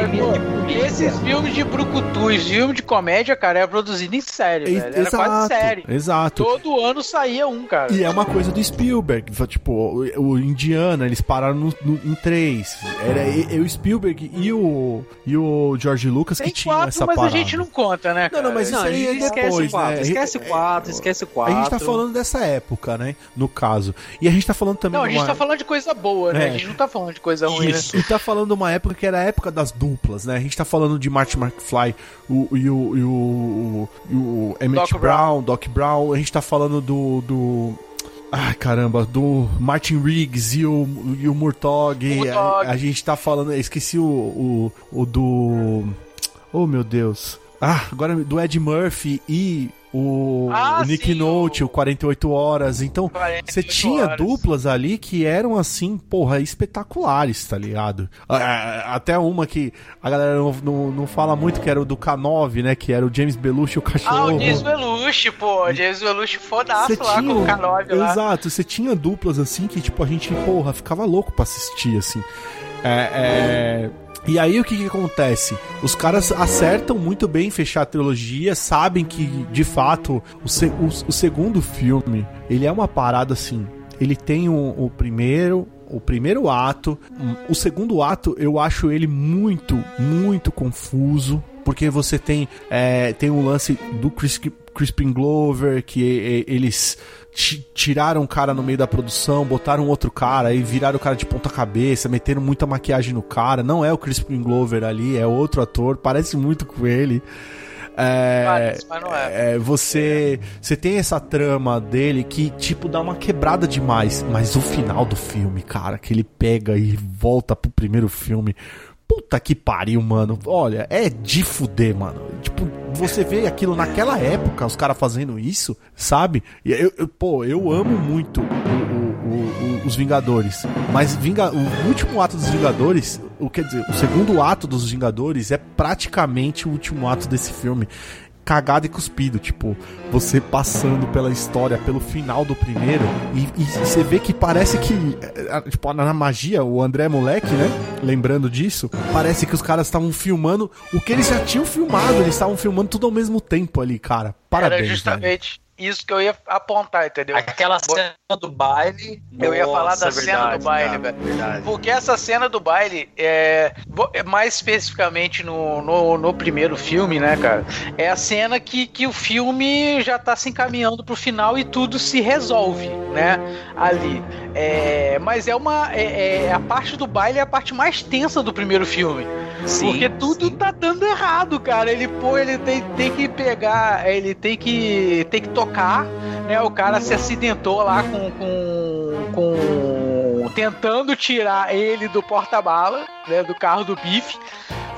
esses filmes de brucutu, esses filmes de comédia, cara, é produzido em série, velho. Era exato, quase série. Exato. Todo ano saía um, cara. E é uma coisa do Spielberg. Tipo, o, o Indiana, eles pararam no, no, em três. Era e, o Spielberg e o, e o George Lucas tem que tinham essa mas parada. mas a gente não conta, né? Cara? Não, não, mas não, isso aí é depois, quatro, né? Esquece quatro, esquece quatro. A gente tá falando dessa época, né? no caso. E a gente tá falando também. Não, a gente uma... tá falando de coisa boa, né? É. A gente não tá falando de coisa ruim, Isso. né? E tá falando de uma época que era a época das duplas, né? A gente tá falando de Martin McFly o, e o, e o, e o Emmett Doc Brown, Brown, Doc Brown. A gente tá falando do. do Ai, caramba, do Martin Riggs e o, e o Murtog. A, a, gente tá falando. Esqueci o, o, o do. Oh, meu Deus. Ah, agora do Ed Murphy e o, ah, o Nick sim, Note, o 48 Horas. Então, você tinha horas. duplas ali que eram assim, porra, espetaculares, tá ligado? Até uma que a galera não, não, não fala muito, que era o do K9, né? Que era o James Belushi e o cachorro. Ah, o James Belushi, pô. James Belushi fodaço lá tinha, com o K9 lá. Exato, você tinha duplas assim que, tipo, a gente, porra, ficava louco pra assistir, assim. É. é e aí o que, que, acontece? Os caras acertam muito bem fechar a trilogia, sabem que de fato o, se, o, o segundo filme ele é uma parada assim. Ele tem o, o primeiro, o primeiro ato. O segundo ato eu acho ele muito, muito confuso. Porque você tem, é, tem um lance do Chris, Crispin Glover, que eles tiraram o cara no meio da produção, botaram outro cara e viraram o cara de ponta cabeça, meteram muita maquiagem no cara. Não é o Crispin Glover ali, é outro ator, parece muito com ele. É, Parece, mas não é. é. você, você tem essa trama dele que, tipo, dá uma quebrada demais. Mas o final do filme, cara, que ele pega e volta pro primeiro filme. Puta que pariu, mano. Olha, é de fuder, mano. Tipo, você vê aquilo naquela época, os caras fazendo isso, sabe? E eu, eu, pô, eu amo muito o, o, o, os Vingadores. Mas Vinga, o último ato dos Vingadores, o quer dizer, o segundo ato dos Vingadores é praticamente o último ato desse filme cagado e cuspido, tipo, você passando pela história, pelo final do primeiro, e, e você vê que parece que, é, é, tipo, na magia, o André Moleque, né? Lembrando disso, parece que os caras estavam filmando o que eles já tinham filmado, eles estavam filmando tudo ao mesmo tempo ali, cara. Parabéns. Era justamente. Velho isso que eu ia apontar, entendeu? Aquela cena do baile. Eu ia falar da verdade, cena do baile, velho. Porque essa cena do baile, é, é, mais especificamente no, no, no, primeiro filme, né, cara? É a cena que, que o filme já tá se encaminhando pro final e tudo se resolve, né? Ali. É, mas é uma. É, é, a parte do baile é a parte mais tensa do primeiro filme. Sim, porque tudo sim. tá dando errado, cara. Ele, pô, ele tem, tem que pegar. Ele tem que. tem que tocar, né? O cara se acidentou lá com. com, com tentando tirar ele do porta-bala, né? Do carro do bife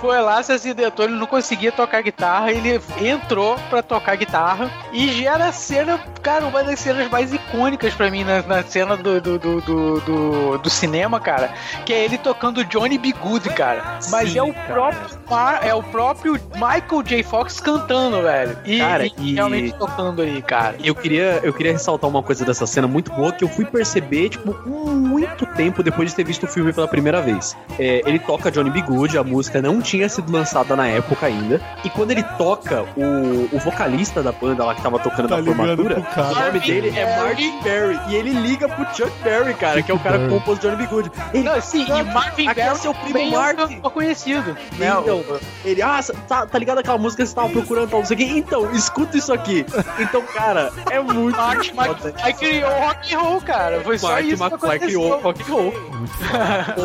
foi lá, se acidentou, ele não conseguia tocar guitarra, ele entrou pra tocar guitarra e gera a cena, cara, uma das cenas mais icônicas pra mim na, na cena do do, do, do, do, cinema, cara, que é ele tocando Johnny B. Good, cara. Mas Sim, é o cara. próprio é o próprio Michael J. Fox cantando, velho. E, cara, e, e realmente tocando aí, cara. Eu queria, eu queria ressaltar uma coisa dessa cena muito boa que eu fui perceber, tipo, muito tempo depois de ter visto o filme pela primeira vez. É, ele toca Johnny B. Good, a música não tinha sido lançada na época ainda. E quando ele toca, o, o vocalista da banda lá que tava tocando Tá na formatura, o nome dele é Martin Berry. E ele liga pro Chuck Berry, cara, que é o cara que Berry. compôs Johnny B. Good. Ele, Não, sim, e Marvin aqui é Berry seu primo é um Martin. cantor conhecido. Né? Então, ele, ah, tá, tá ligado aquela música que você tava procurando, tal, não sei o quê? Então, escuta isso aqui. Então, cara, é muito Martin foda. McFly criou o rock and roll, cara. Foi só Martin isso que McFly criou rock and roll.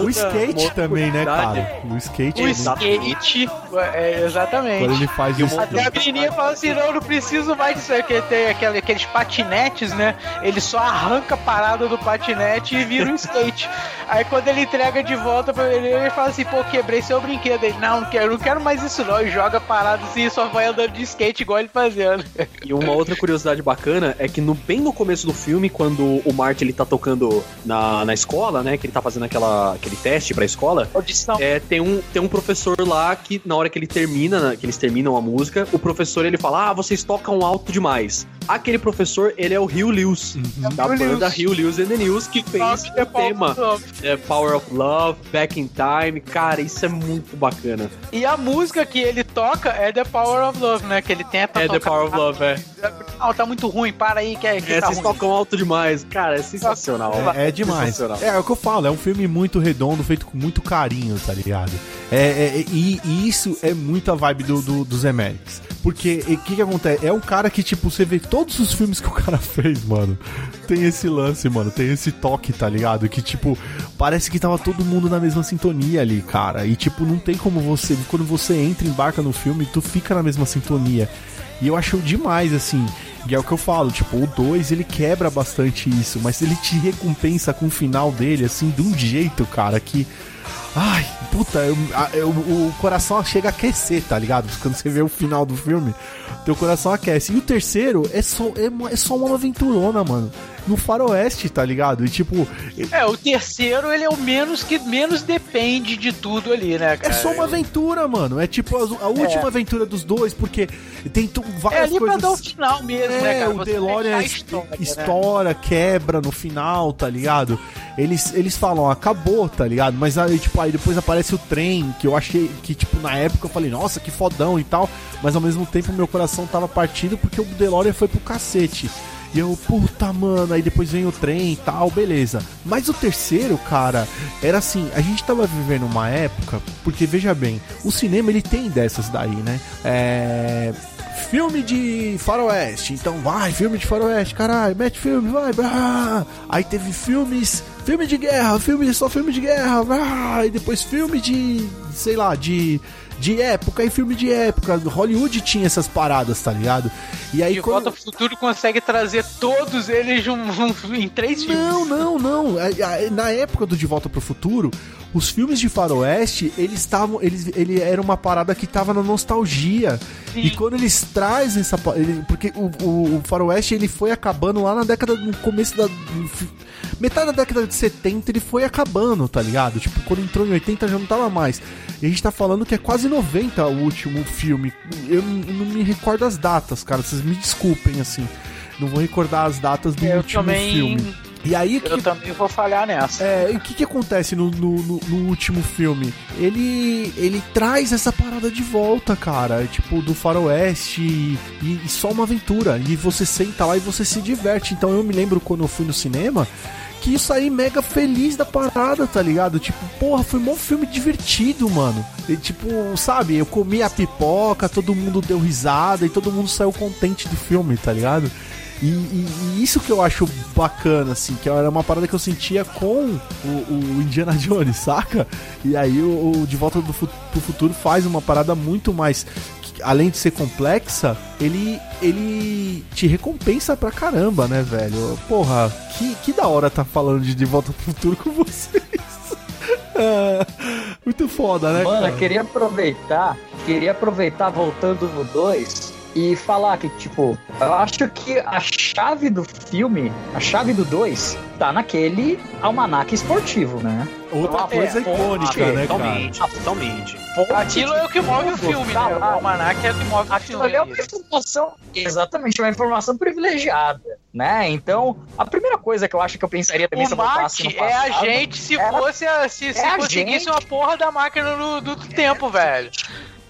O skate também, né, cara? O skate O é Skate, é, exatamente. Quando ele faz isso. Até a menininha fala assim, não, não preciso mais disso aqui. Tem aquele- aqueles patinetes, né? Ele só arranca a parada do patinete e vira um skate. Aí quando ele entrega de volta pra ele, ele fala assim, pô, quebrei seu brinquedo. Ele, não, não quero, não quero mais isso não. E joga a parada assim e só vai andando de skate igual ele fazendo. E uma outra curiosidade bacana é que no, bem no começo do filme, quando o Martin ele tá tocando na, na escola, né? Que ele tá fazendo aquela, aquele teste pra escola, Audição. é, tem, um, tem um professor lá que, na hora que ele termina, né, que eles terminam a música, o professor ele fala: Ah, vocês tocam alto demais. Aquele professor, ele é o Hugh Lewis, da Hugh banda Lewis. Hugh Lewis and the News, que fez o tema. É, Power of Love, Back in Time. Cara, isso é muito bacana. E a música que ele toca é The Power of Love, né? Que ele tenta É The tocar. Power of Love, é. Não, tá muito ruim, para aí que, é- que É, tá vocês ruim. tocam alto demais. Cara, é sensacional. É, é demais. Sensacional. É, é o que eu falo, é um filme muito redondo, feito com muito carinho, tá ligado? É, é- é- e, e isso é muito a vibe do, do, do Zemeckis. Porque o que, que acontece? É um cara que, tipo, você vê todos os filmes que o cara fez, mano. Tem esse lance, mano. Tem esse toque, tá ligado? Que, tipo, parece que tava todo mundo na mesma sintonia ali, cara. E, tipo, não tem como você. Quando você entra, embarca no filme, tu fica na mesma sintonia. E eu acho demais, assim. E é o que eu falo, tipo, o 2 ele quebra bastante isso, mas ele te recompensa com o final dele, assim, de um jeito, cara, que. Ai, puta, eu- eu- o coração chega a aquecer, tá ligado? Quando você vê o final do filme, teu coração aquece. E o terceiro é só, é, é só uma aventurona, mano. No faroeste, tá ligado? E tipo, É, o terceiro, ele é o menos que menos depende de tudo ali, né, é cara? só uma aventura, mano. É tipo a, a última aventura dos dois, porque tem tu- É várias ali pra coisas. dar o final mesmo, né, É, cara? o Você DeLorean história, né? estoura, quebra no final, tá ligado? Eles, eles falam, acabou, tá ligado? Mas aí, tipo, aí depois aparece o trem, que eu achei que, tipo, na época eu falei, nossa, que fodão e tal. Mas ao mesmo tempo meu coração tava partido porque o DeLorean foi pro cacete. E eu, puta, mano, aí depois vem o trem e tal, beleza. Mas o terceiro, cara, era assim, a gente tava vivendo uma época, porque veja bem, o cinema ele tem dessas daí, né? É. Filme de faroeste, então vai, filme de faroeste, caralho, mete filme, vai, brá. Aí teve filmes, filme de guerra, filme só filme de guerra, brá. E depois filme de, sei lá, de de época e filme de época. Hollywood tinha essas paradas, tá ligado? E aí De quando- Volta ao Futuro consegue trazer todos eles um- um- em três filmes. Não, não, não. É, é, Na época do De Volta pro Futuro, os filmes de faroeste, eles estavam. Eles, ele era uma parada que tava na nostalgia. E quando eles trazem essa. ele- porque o, o, o faroeste ele foi acabando lá na década. No começo da. Metade da década de 70 ele foi acabando, tá ligado? Tipo, quando entrou em 80 já não tava mais. E a gente tá falando que é quase 90 o último filme. Eu n- não me recordo as datas, cara. Vocês me desculpem, assim. Não vou recordar as datas do Eu último também- filme. E aí, Eu que, também vou falhar nessa. é, e o que, que acontece no, no, no- no último filme? Ele ele traz essa parada de volta, cara. Tipo, do faroeste e, e só uma aventura. E você senta lá e você se diverte. Então eu me lembro quando eu fui no cinema que eu saí mega feliz da parada, tá ligado? Tipo, porra, foi um filme divertido, mano. E, tipo, sabe, eu comi a pipoca, todo mundo deu risada e todo mundo saiu contente do filme, tá ligado? E, e- e isso que eu acho bacana, assim, que era uma parada que eu sentia com o, o Indiana Jones, saca? E aí o, o De Volta do Fu- pro Futuro faz uma parada muito mais. que, além de ser complexa, ele, ele te recompensa pra caramba, né, velho? Porra, que, que da hora tá falando de De Volta pro Futuro com vocês. Ah, muito foda, né? Mano, cara? eu queria aproveitar, queria aproveitar voltando no 2 e falar que, tipo, eu acho que a chave do filme, a chave do 2, tá naquele almanaque esportivo, né? Outra coisa É, icônica, é, né, cara? Totalmente, totalmente. Aquilo é o que move o filme, tá né? O lá. almanac é o que move o Aquilo filme. ali é uma informação, exatamente, uma informação privilegiada. né? Então, a primeira coisa que eu acho que eu pensaria também o se eu voltasse no passado, é a gente se fosse a, se, se é conseguisse uma porra da máquina do, do tempo, velho.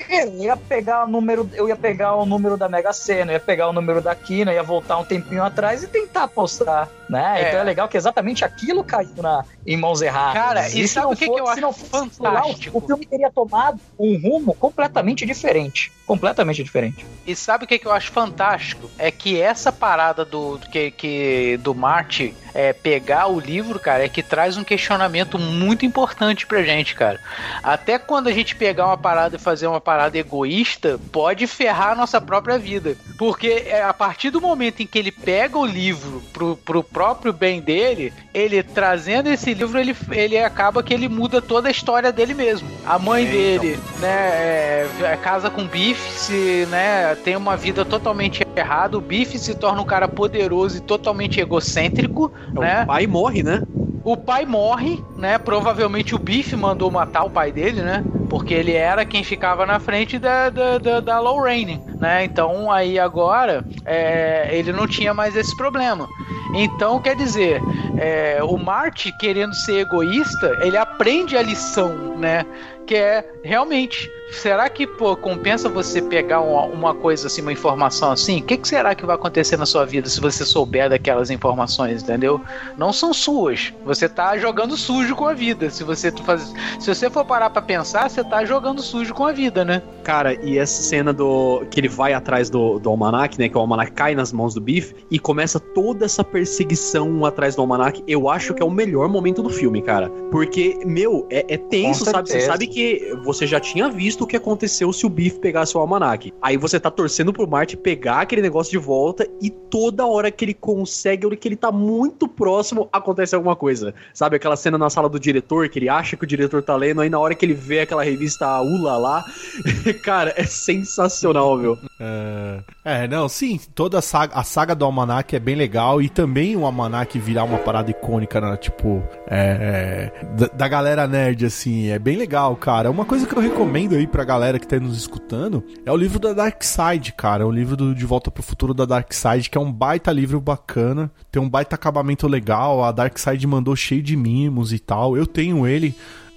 Eu ia pegar o número, eu ia pegar o número da Mega Sena, ia pegar o número da Kina, ia voltar um tempinho atrás e tentar apostar, né? É. Então é legal que exatamente aquilo caiu na, em mãos erradas. Cara, e, e sabe o que, que eu acho fantástico? Lá, o filme teria tomado um rumo completamente diferente. Completamente diferente. E sabe o que, que eu acho fantástico? É que essa parada do que, que do Marty é, pegar o livro, cara, é que traz um questionamento muito importante pra gente, cara. Até quando a gente pegar uma parada e fazer uma parada egoísta, pode ferrar a nossa própria vida. Porque é, a partir do momento em que ele pega o livro pro, pro próprio bem dele, ele trazendo esse livro, ele, ele acaba que ele muda toda a história dele mesmo. A mãe é, dele, então. né, é, é casa com Biff, se, né, tem uma vida totalmente errada, o Biff se torna um cara poderoso e totalmente egocêntrico, é, né? O pai morre, né? O pai morre, né? Provavelmente o Biff mandou matar o pai dele, né? Porque ele era quem ficava na frente da, da, da, da Lorraine, né? Então aí agora é, ele não tinha mais esse problema. Então, quer dizer, é, o Marty, querendo ser egoísta, ele aprende a lição, né? Que é realmente será que, pô, compensa você pegar uma, uma coisa assim, uma informação assim? O que, que, será que vai acontecer na sua vida se você souber daquelas informações, entendeu? Não são suas. Você tá jogando sujo com a vida. Se você faz, se você for parar para pensar, você tá jogando sujo com a vida, né? Cara, e essa cena do que ele vai atrás do, do almanac, né, que o almanac cai nas mãos do Biff e começa toda essa perseguição atrás do almanac, eu acho que é o melhor momento do filme, cara. Porque, meu, é, é tenso, sabe? Você sabe que você já tinha visto o que aconteceu se o Biff pegasse o almanac. Aí você tá torcendo pro Marty pegar aquele negócio de volta e toda hora que ele consegue, hora que ele tá muito próximo, acontece alguma coisa. Sabe aquela cena na sala do diretor, que ele acha que o diretor tá lendo, aí na hora que ele vê aquela revista Ula lá, cara, é sensacional, meu. É, é, não, sim, toda a saga, a saga do almanac é bem legal e também o almanac virar uma parada icônica, né? tipo, é, é, da, da galera nerd, assim, é bem legal, cara. Uma coisa que eu recomendo aí pra galera que tá nos escutando é o livro da Dark Side, cara. É o livro do De Volta pro Futuro da Dark Side, que é um baita livro bacana. Tem um baita acabamento legal. A Dark Side mandou cheio de mimos e tal. Eu tenho ele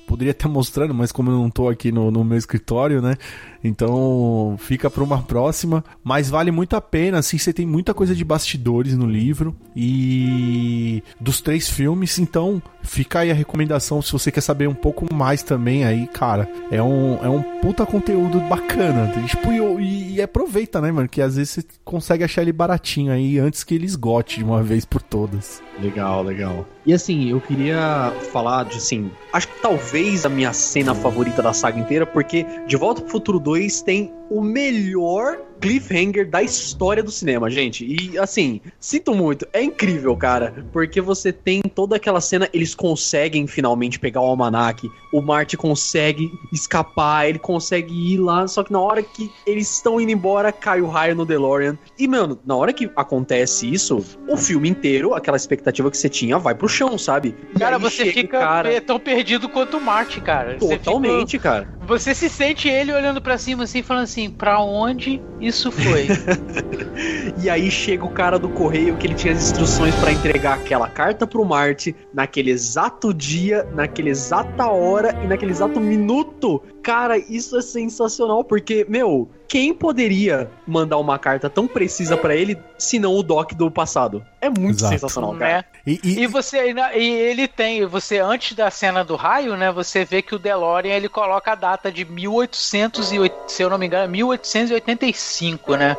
poderia estar mostrando, mas como eu não tô aqui no, no meu escritório, né? Então fica para uma próxima. Mas vale muito a pena, assim, você tem muita coisa de bastidores no livro e dos três filmes. Então fica aí a recomendação se você quer saber um pouco mais também aí, cara. É um, é um puta conteúdo bacana. Tipo, e, e aproveita, né, mano? Que às vezes você consegue achar ele baratinho aí antes que ele esgote de uma vez por todas. Legal, legal. E assim, eu queria falar de assim, acho que talvez a minha cena favorita da saga inteira, porque De Volta pro Futuro 2 tem o melhor cliffhanger da história do cinema, gente. E assim, sinto muito, é incrível, cara, porque você tem toda aquela cena, eles conseguem finalmente pegar o almanac, o Marty consegue escapar, ele consegue ir lá, só que na hora que eles estão indo embora, cai o raio no DeLorean. E mano, na hora que acontece isso, o filme inteiro, aquela expectativa que você tinha, vai pro chão, sabe? E cara, você fica cara... tão perdido quanto o Marty, cara. Totalmente, fica... cara. Você se sente ele olhando para cima assim, falando assim, pra onde isso foi? e aí chega o cara do correio que ele tinha as instruções para entregar aquela carta pro Marte naquele exato dia, naquela exata hora e naquele exato minuto. Cara, isso é sensacional porque, meu, quem poderia mandar uma carta tão precisa para ele se não o Doc do passado? É muito Exato. sensacional, cara. É. E, e, e, você e ele tem, você antes da cena do raio, né, você vê que o DeLorean ele coloca a data de 1808, se eu não me engano, 1885, né?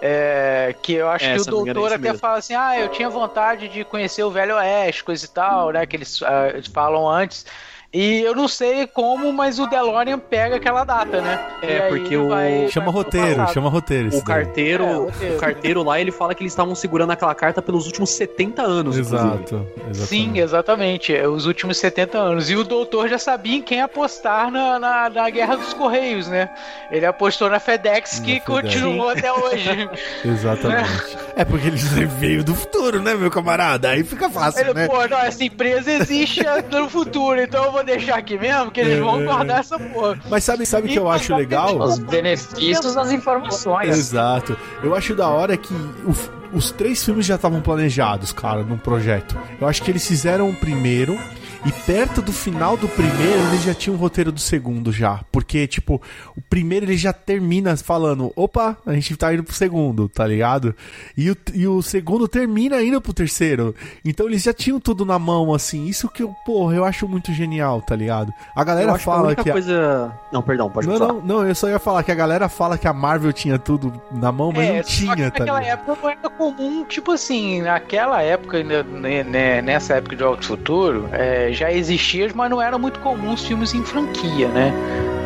É, que eu acho é, que o doutor até mesmo. fala assim: "Ah, eu tinha vontade de conhecer o Velho Oeste, coisa e tal", né, que eles uh, falam antes. E eu não sei como, mas o DeLorean pega aquela data, né? É, porque o. Vai, chama vai roteiro, chama roteiro. O carteiro, é, roteiro. o carteiro lá, ele fala que eles estavam segurando aquela carta pelos últimos 70 anos. Exato. Sim, exatamente. É, os últimos 70 anos. E o doutor já sabia em quem apostar na, na, na Guerra dos Correios, né? Ele apostou na FedEx, que FedEx. continuou até hoje. exatamente. É. é porque ele veio do futuro, né, meu camarada? Aí fica fácil, ele, né? Pô, não, essa empresa existe no futuro, então eu vou deixar aqui mesmo, que eles vão é. guardar essa porra. Mas sabe, sabe o que eu acho legal? Os benefícios das informações. Exato. Eu acho da hora que o, os três filmes já estavam planejados, cara, num projeto. Eu acho que eles fizeram o primeiro e perto do final do primeiro, eles já tinham o roteiro do segundo já. Porque, tipo, o primeiro ele já termina falando: opa, a gente tá indo pro segundo, tá ligado? E o, e o segundo termina indo pro terceiro. Então eles já tinham tudo na mão, assim. Isso que eu, porra, eu acho muito genial, tá ligado? A galera fala que. A... coisa. Não, perdão, pode não, falar. Não, não, eu só ia falar que a galera fala que a Marvel tinha tudo na mão, mas é, não tinha, tá Naquela época não era comum, tipo assim, naquela época, né, né, nessa época de Alto Futuro, é, já existia, mas não era muito comum os filmes em franquia, né?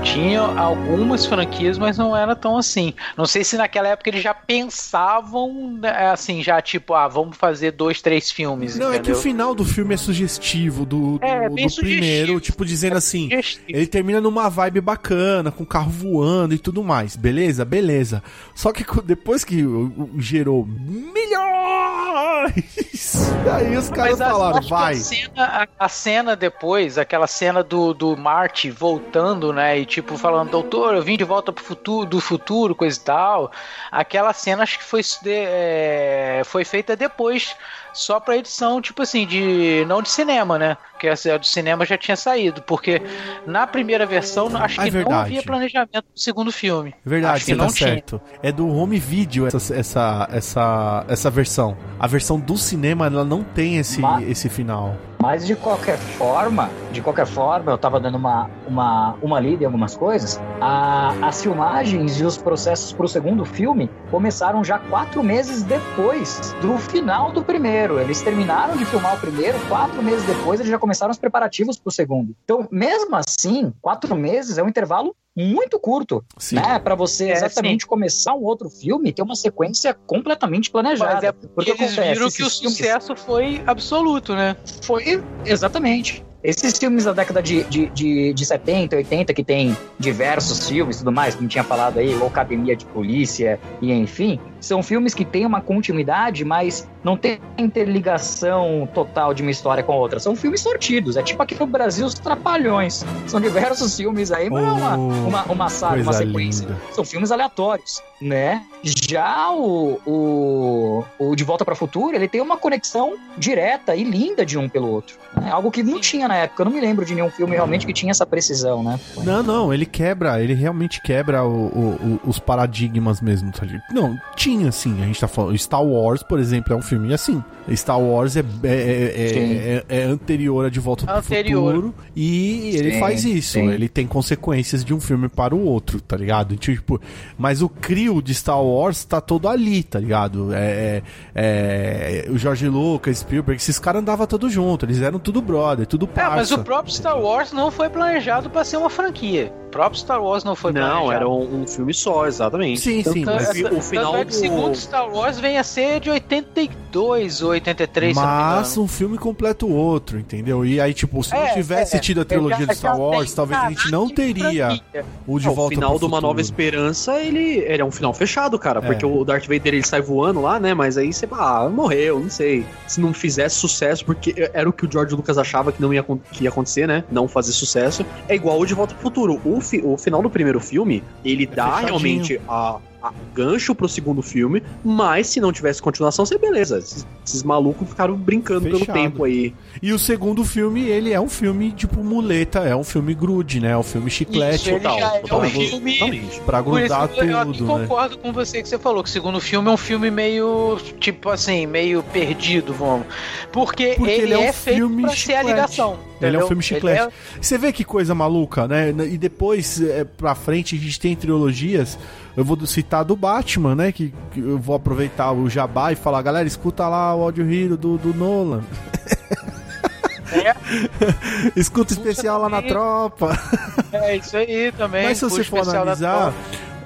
Tinha algumas franquias, mas não era tão assim. Não sei se naquela época eles já pensavam, né, assim, já tipo, ah, vamos fazer dois, três filmes. Não, entendeu? é que o final do filme é sugestivo do, do, é, do primeiro, tipo, dizendo é assim, sugestivo. ele termina numa vibe bacana, com o carro voando e tudo mais. Beleza? Beleza. Só que depois que gerou milhões, aí os caras falaram, vai. A cena, a, a cena depois, aquela cena do, do Marty voltando, né? E tipo, falando, doutor, eu vim de volta pro futuro, do futuro, coisa e tal. Aquela cena acho que foi, é, foi feita depois só pra edição, tipo assim, de. não de cinema, né? Porque a do cinema já tinha saído. Porque na primeira versão, acho ah, que é não havia planejamento do segundo filme. Verdade, acho que não tá tinha. certo. É do home video essa, essa, essa, essa versão. A versão do cinema, ela não tem esse, Mas... esse final. Mas de qualquer forma, de qualquer forma, eu tava dando uma, uma, uma lida em algumas coisas. A, as filmagens e os processos pro segundo filme começaram já quatro meses depois do final do primeiro. Eles terminaram de filmar o primeiro, quatro meses depois eles já começaram os preparativos pro segundo. Então, mesmo assim, quatro meses é um intervalo muito curto, sim. né? Para você é, exatamente começar um outro filme, ter uma sequência completamente planejada. Mas é porque, porque eles acontece, viram que o filmes... sucesso foi absoluto, né? Foi, exatamente. Esses filmes da década de, de, de, de 70, 80, que tem diversos filmes e tudo mais, como tinha falado aí, ou Academia de Polícia, e enfim, são filmes que têm uma continuidade, mas não tem interligação total de uma história com a outra. São filmes sortidos. É tipo aqui no Brasil, os Trapalhões. São diversos filmes aí, mas não é uma, oh, uma, uma saga, uma sequência. Linda. São filmes aleatórios, né? Já o, o, o De Volta para o Futuro, ele tem uma conexão direta e linda de um pelo outro. Né? Algo que não tinha na época. Eu não me lembro de nenhum filme realmente que tinha essa precisão, né? Não, não, ele quebra, ele realmente quebra o, o, os paradigmas mesmo. Tá não, tinha assim, a gente tá falando. Star Wars, por exemplo, é um filme assim. Star Wars é, é, é, é, é anterior a De Volta para o Futuro e ele sim, faz isso. Sim. Ele tem consequências de um filme para o outro, tá ligado? Tipo, mas o crio de Star Wars tá todo ali, tá ligado? É, é, o George Lucas, Spielberg, esses caras andavam todos juntos, eles eram tudo brother, tudo parça. É, mas o próprio Star Wars não foi planejado para ser uma franquia. O próprio Star Wars não foi planejado. Não, era um, um, filme só, exatamente. Sim, sim. Mas o final é do... o segundo Star Wars vem a ser de 82 ou 83, Mas um filme completa o outro, entendeu? E aí, tipo, se é, não tivesse é, tido a trilogia de Star Wars, talvez a gente não teria o De Volta O final de Uma Nova Esperança, ele, ele é um final fechado, cara. Porque é. o Darth Vader, ele sai voando lá, né? Mas aí você, ah, morreu, não sei. Se não fizesse sucesso, porque era o que o George Lucas achava que não ia, que ia acontecer, né? Não fazer sucesso. É igual o De Volta pro Futuro. O, fi, o final do primeiro filme, ele é dá realmente a gancho pro segundo filme, mas se não tivesse continuação, seria beleza. Esses, esses malucos ficaram brincando Fechado. pelo tempo aí. E o segundo filme, ele é um filme tipo muleta, é um filme grude, né? É um filme chiclete. Isso, total, é um filme pra grudar tudo, eu, eu né? concordo com você que você falou, que o segundo filme é um filme meio, tipo assim, meio perdido, vamos. Porque, Porque ele, ele é, um é feito pra chiclete. ser a ligação. Ele é um filme chiclete. É... Você vê que coisa maluca, né? E depois, é, pra frente, a gente tem trilogias eu vou citar do Batman, né? Que, que eu vou aproveitar o jabá e falar, galera, escuta lá o áudio hero do, do Nolan. É. Escuta especial lá na tropa. É, isso aí também. Mas se você for analisar,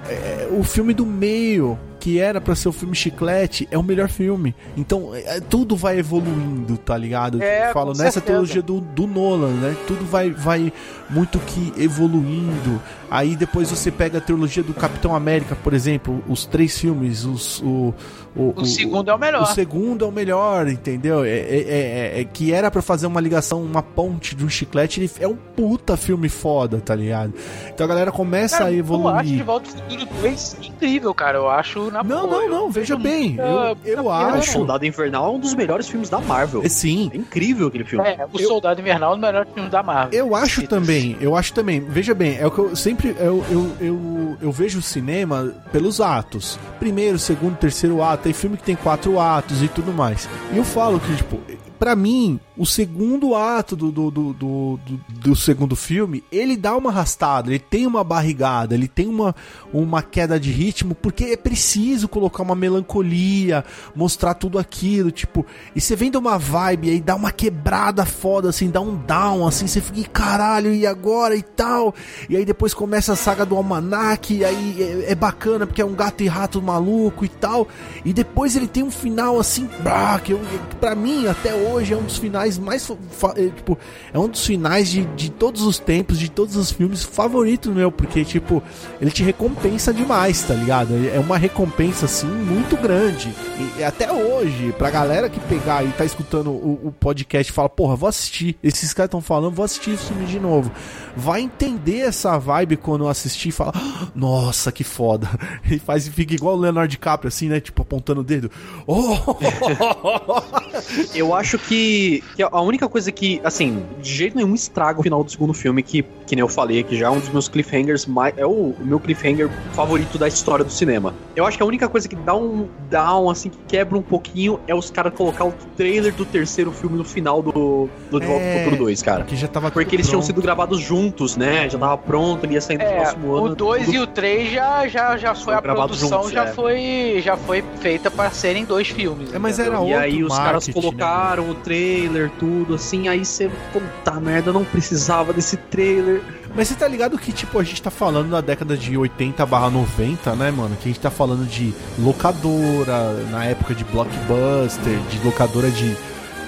é, o filme do meio que era para ser o filme chiclete é o melhor filme. Então, é, tudo vai evoluindo, tá ligado? É, falo nessa certeza. trilogia do, do Nolan, né? Tudo vai, vai muito que evoluindo. Aí depois você pega a trilogia do Capitão América, por exemplo, os três filmes, os, o, o, o, o segundo é o melhor. O segundo é o melhor, entendeu? É, é, é, é que era para fazer uma ligação, uma ponte de um chiclete. Ele é um puta filme foda, tá ligado? Então a galera começa cara, a evoluir. Eu acho De Volta ao Futuro 2 incrível, cara. Eu acho na Não, boa. não, não, veja bem. muita- Eu, eu muita O acho. Soldado Invernal é um dos melhores filmes da Marvel. É, sim. É incrível aquele filme. É, o Soldado Invernal é o melhor filme da Marvel. Eu acho Sim. Também, eu acho também. Veja bem, é o que eu sempre. Eu, eu, eu, eu vejo o cinema pelos atos. Primeiro, segundo, terceiro ato. Tem filme que tem quatro atos e tudo mais. E eu falo que, tipo, pra mim, o segundo ato do, do, do, do, do- do segundo filme, ele dá uma arrastada, ele tem uma barrigada, ele tem uma, uma queda de ritmo, porque é preciso colocar uma melancolia, mostrar tudo aquilo, tipo, e você vem de uma vibe aí, dá uma quebrada foda, assim, dá um down, assim, você fica, "Ih, caralho, e agora e tal, e aí depois começa a saga do almanac, e aí é, é bacana porque é um gato e rato maluco e tal, e depois ele tem um final assim, bah, que eu, pra mim, até hoje, é um dos finais mais, é, tipo, é um dos finais de, de todos os tempos, de todos os filmes favoritos meu, porque, tipo, ele te recompensa demais, tá ligado? É uma recompensa, assim, muito grande. E, e até hoje, pra galera que pegar e tá escutando o, o podcast e fala, porra, vou assistir. Esses caras estão falando, vou assistir esse filme de novo. Vai entender essa vibe quando assistir e fala, "Ah, nossa, que foda. E faz, fica igual o Leonardo DiCaprio, assim, né? Tipo, apontando o dedo. Oh! Eu acho que, que a única coisa que, assim, de jeito nenhum estraga o final do segundo filme, que, que nem eu falei, que já é um dos meus cliffhangers mais. É o, o meu cliffhanger favorito da história do cinema. Eu acho que a única coisa que dá um down, assim, que quebra um pouquinho, é os caras colocar o trailer do terceiro filme no final do, do De Volta É. Futuro 2, cara. que já tava Porque eles tinham pronto. sido gravados juntos, né? Já tava pronto, ele ia sair no É, próximo ano. o 2 tudo e o 3 já, já, já foi Foram a produção, juntos, já, é. foi, já foi feita pra serem dois filmes. É, mas entendeu? era E outro aí os caras né? colocaram o trailer, tudo assim, aí você, puta merda, não precisava desse trailer. Mas você tá ligado que, tipo, a gente tá falando da década de 80 barra 90, né, mano? Que a gente tá falando de locadora, na época de blockbuster, de locadora de,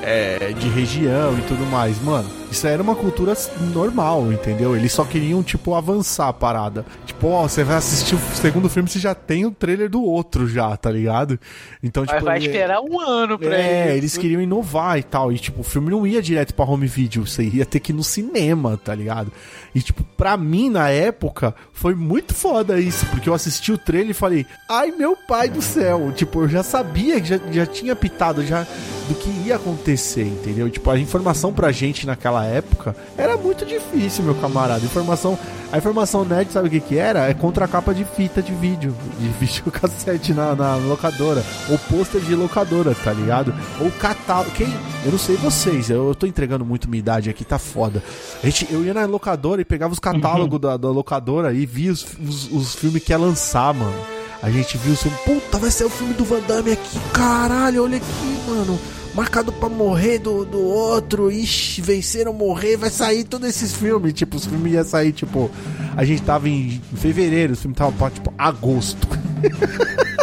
é, de região e tudo mais. Mano, isso era uma cultura normal, entendeu? Eles só queriam, tipo, avançar a parada. Tipo, ó, você vai assistir o segundo filme, você já tem o trailer do outro já, tá ligado? Então, Mas tipo... vai ele- esperar um ano pra É, ele. eles queriam inovar e tal. E, tipo, o filme não ia direto pra home video. Você ia ter que ir no cinema, tá ligado? E, tipo, pra mim, na época, foi muito foda isso. Porque eu assisti o trailer e falei, ai meu pai do céu. Tipo, eu já sabia, já, já tinha pitado já do que ia acontecer, entendeu? Tipo, a informação pra gente naquela época era muito difícil, meu camarada. Informação. A informação nerd, sabe o que que era? É contra a capa de fita de vídeo, de videocassete na, na locadora, ou pôster de locadora, tá ligado? Ou catálogo. Quem? Eu não sei vocês, eu, eu tô entregando muito minha idade aqui, tá foda. A gente, eu ia na locadora e pegava os catálogos da, da locadora e via os, os, os filmes que ia lançar, mano. A gente viu filme, puta, vai ser o filme do Van Damme aqui, caralho, olha aqui, mano. Marcado pra morrer do, do outro, ixi, venceram morrer, vai sair todos esses filmes. Tipo, os filmes iam sair, tipo, a gente tava em fevereiro, o filme tava tipo, agosto.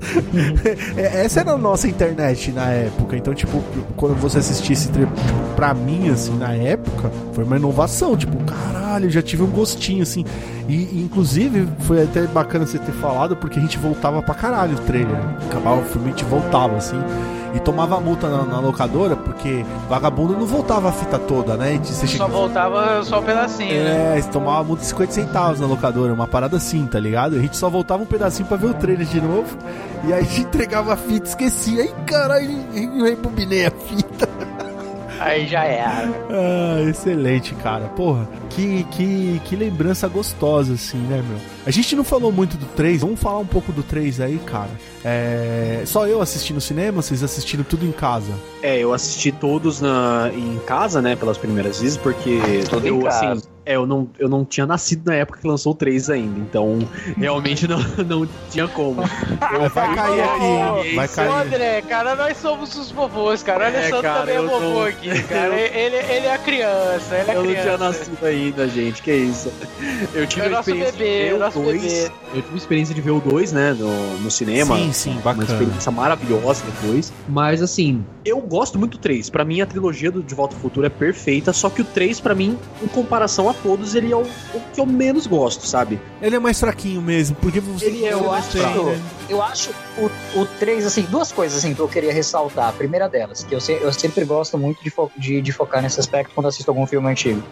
É, Essa era a nossa internet na época. Então, tipo, quando você trecho, tipo, pra mim, assim, na época, foi uma inovação. Tipo, caralho, já tive um gostinho, assim. E, e, inclusive, foi até bacana você ter falado, porque a gente voltava pra caralho o trailer. Acabava o filme, a gente voltava, assim. E tomava multa na, na locadora, porque vagabundo não voltava a fita toda, né? E você Só voltava só um pedacinho, né? é, tomava multa de 50 centavos na locadora, uma parada assim, tá ligado? A gente só voltava um pedacinho pra ver o trailer de novo. E aí a gente entregava a fita, esquecia. Aí, caralho, eu rebobinei a fita. Aí já era. Ah, excelente, cara. Porra, que, que, que lembrança gostosa, assim, né, meu? A gente não falou muito do 3, vamos falar um pouco do 3 aí, cara. É... Só eu assisti no cinema, vocês assistiram tudo em casa. É, eu assisti todos na, em casa, né, pelas primeiras vezes, porque Tudo em eu, casa. assim, é, eu não, eu não tinha nascido na época que lançou o 3 ainda, então realmente não, não tinha como. Eu Vai cair aqui, hein? Vai cair. André, cara, nós somos os vovôs, cara. O É, Alessandro cara, também é eu vovô tô- aqui, cara. Ele, ele é a criança, ele é Eu não criança. tinha nascido ainda, gente, que isso. Eu tive É a experiência bebê, de ver nosso o 2. bebê. Eu tive a experiência de ver o 2, né, no, no cinema. Sim, sim, Uma bacana. experiência maravilhosa depois. Mas assim, eu gosto muito do 3. Pra mim, a trilogia do De Volta ao Futuro é perfeita. Só que o 3, pra mim, em comparação a todos, ele é o, o que eu menos gosto, sabe? Ele é mais fraquinho mesmo, porque você. Ele é o você mais tem, fraco. né? Eu acho o, o 3, assim, duas coisas assim, que eu queria ressaltar. A primeira delas, que eu, se, eu sempre gosto muito de, fo de, de focar nesse aspecto quando assisto algum filme antigo.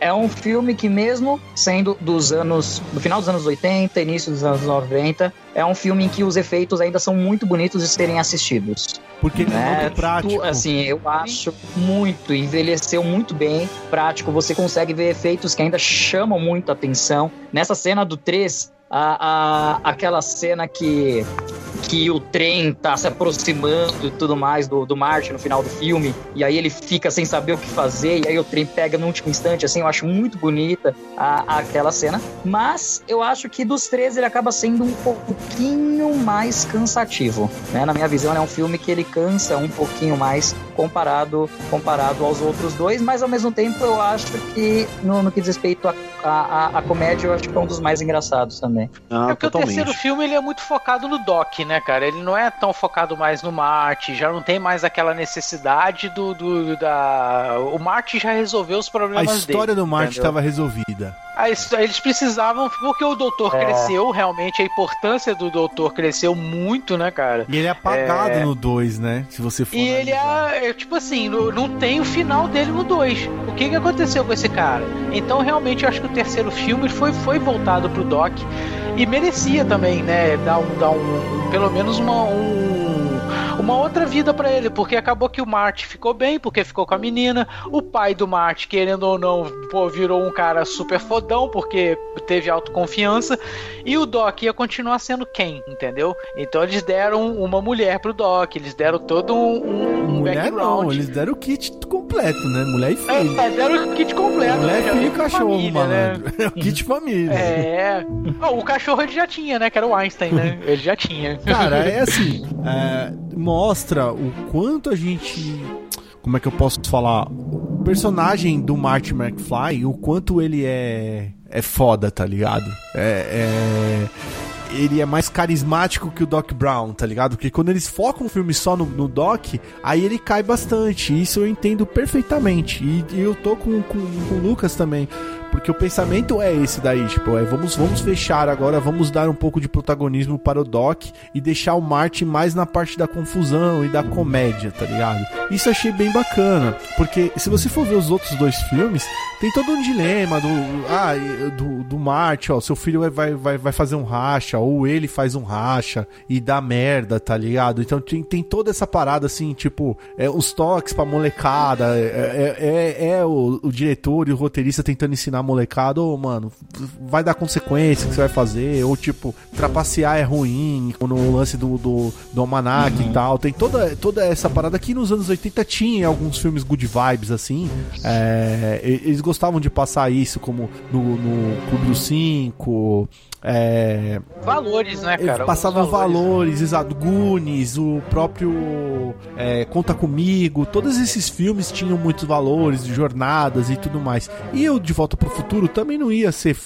É um filme que, mesmo sendo dos anos. do final dos anos 80, início dos anos 90, é um filme em que os efeitos ainda são muito bonitos de serem assistidos. Porque ele é né? muito prático. Assim, eu acho muito, envelheceu muito bem, prático. Você consegue ver efeitos que ainda chamam muito atenção. Nessa cena do 3, a, a, aquela cena que que o trem tá se aproximando e tudo mais do, do Martin no final do filme, e aí ele fica sem saber o que fazer, e aí o trem pega no último instante, assim, eu acho muito bonita a, aquela cena, mas eu acho que dos três ele acaba sendo um pouquinho mais cansativo, né? Na minha visão, é um filme que ele cansa um pouquinho mais comparado, comparado aos outros dois, mas ao mesmo tempo eu acho que no, no que diz respeito à a, a, a, comédia, eu acho que é um dos mais engraçados também. Ah, é porque totalmente. o terceiro filme ele é muito focado no Doc, né, cara? Ele não é tão focado mais no Marte, já não tem mais aquela necessidade do, do da. O Marte já resolveu os problemas dele. A história dele, do Marte estava resolvida. Eles precisavam, porque o doutor é. cresceu, realmente a importância do doutor cresceu muito, né, cara? E ele é apagado é... no 2, né? Se você for. E ele é, é, tipo assim, não tem o final dele no 2. O que, que aconteceu com esse cara? Então, realmente, eu acho que o terceiro filme foi, foi voltado pro Doc e merecia também, né? Dar um, dar um, pelo menos uma, um uma outra vida para ele, porque acabou que o Marte ficou bem, porque ficou com a menina. O pai do Marte, querendo ou não, pô, virou um cara super fodão, porque teve autoconfiança. E o Doc ia continuar sendo quem, entendeu? Então eles deram uma mulher pro Doc, eles deram todo um, um mulher background. Não, eles deram o kit completo, né? Mulher e filho. É, deram o kit completo. Mulher, filho e cachorro, família, mano. Né? É o kit família. É. Oh, o cachorro ele já tinha, né? Que era o Einstein, né? Ele já tinha. Cara, é assim. É, mostra o quanto a gente. Como é que eu posso falar? O personagem do Martin McFly, o quanto ele é. É foda, tá ligado? É. é ele é mais carismático que o Doc Brown, tá ligado? Porque quando eles focam o filme só no, no Doc, aí ele cai bastante. Isso eu entendo perfeitamente. E, e eu tô com, com, com o Lucas também. Porque o pensamento é esse daí, tipo, é vamos, vamos fechar agora, vamos dar um pouco de protagonismo para o Doc e deixar o Martin mais na parte da confusão e da comédia, tá ligado? Isso achei bem bacana, porque se você for ver os outros dois filmes, tem todo um dilema do ah, do, do Martin, ó, seu filho vai, vai, vai fazer um racha, ou ele faz um racha e dá merda, tá ligado? Então tem, tem toda essa parada assim, tipo, é, os toques pra molecada, é, é, é, é o, o diretor e o roteirista tentando ensinar a molecada, ô, oh, mano, vai dar consequência que você vai fazer, ou tipo, trapacear é ruim, no lance do, do, do Almanac uhum. e tal. Tem toda, toda essa parada que nos anos 80 tinha alguns filmes good vibes, assim. É, eles gostavam de passar isso, como no, no Clube dos Cinco, é, valores, né, cara? Passavam valores, valores exato. Goonies, o próprio é, Conta Comigo, todos esses filmes tinham muitos valores, jornadas e tudo mais. E eu, De Volta pro Futuro, também não ia ser.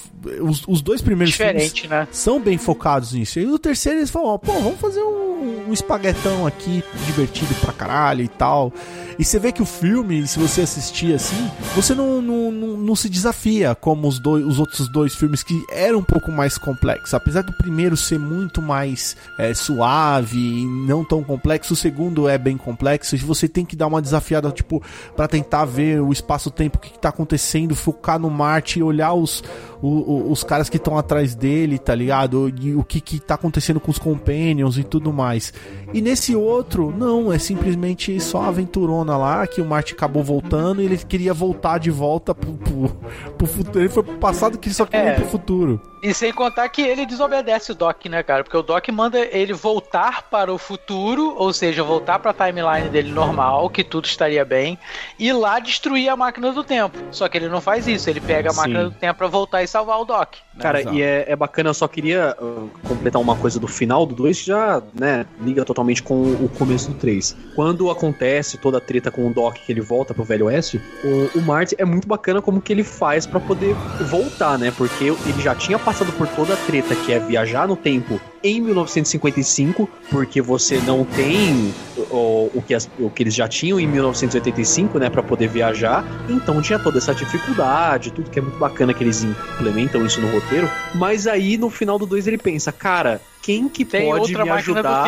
Os, os dois primeiros Diferente, filmes né? são bem focados nisso. E no terceiro eles falam: pô, vamos fazer um, um espaguetão aqui divertido pra caralho e tal. E você vê que o filme, se você assistir assim, você não, não, não, não se desafia como os, dois, os outros dois filmes que eram um pouco mais complexos. Apesar do primeiro ser muito mais é, suave e não tão complexo, o segundo é bem complexo. E você tem que dar uma desafiada, tipo, para tentar ver o espaço-tempo, o que, que tá acontecendo, focar no E olhar os, os, os caras que estão atrás dele, tá ligado? E o que, que tá acontecendo com os Companions e tudo mais. E nesse outro, não, é simplesmente só aventurona lá, que o Marty acabou voltando e ele queria voltar de volta pro, pro, pro futuro. Ele foi pro passado que ele só queria é. ir pro futuro. E sem contar que ele desobedece o Doc, né, cara? Porque o Doc manda ele voltar para o futuro, ou seja, voltar para a timeline dele normal, que tudo estaria bem, e lá destruir a máquina do tempo. Só que ele não faz isso, ele pega a Sim. máquina do tempo para voltar e salvar o Doc. Né? Cara, Exato. e é, é, bacana, eu só queria uh, completar uma coisa do final do 2 que já, né, liga totalmente com o começo do 3. Quando acontece toda a treta com o Doc que ele volta pro Velho Oeste, o, o Marty é muito bacana como que ele faz para poder voltar, né? Porque ele já tinha passado por toda a treta que é viajar no tempo em 1955, porque você não tem o, o, que as, o que eles já tinham em 1985, né, para poder viajar. Então tinha toda essa dificuldade, tudo que é muito bacana que eles implementam isso no roteiro. Mas aí no final do 2 ele pensa, cara, quem que Tem pode me ajudar?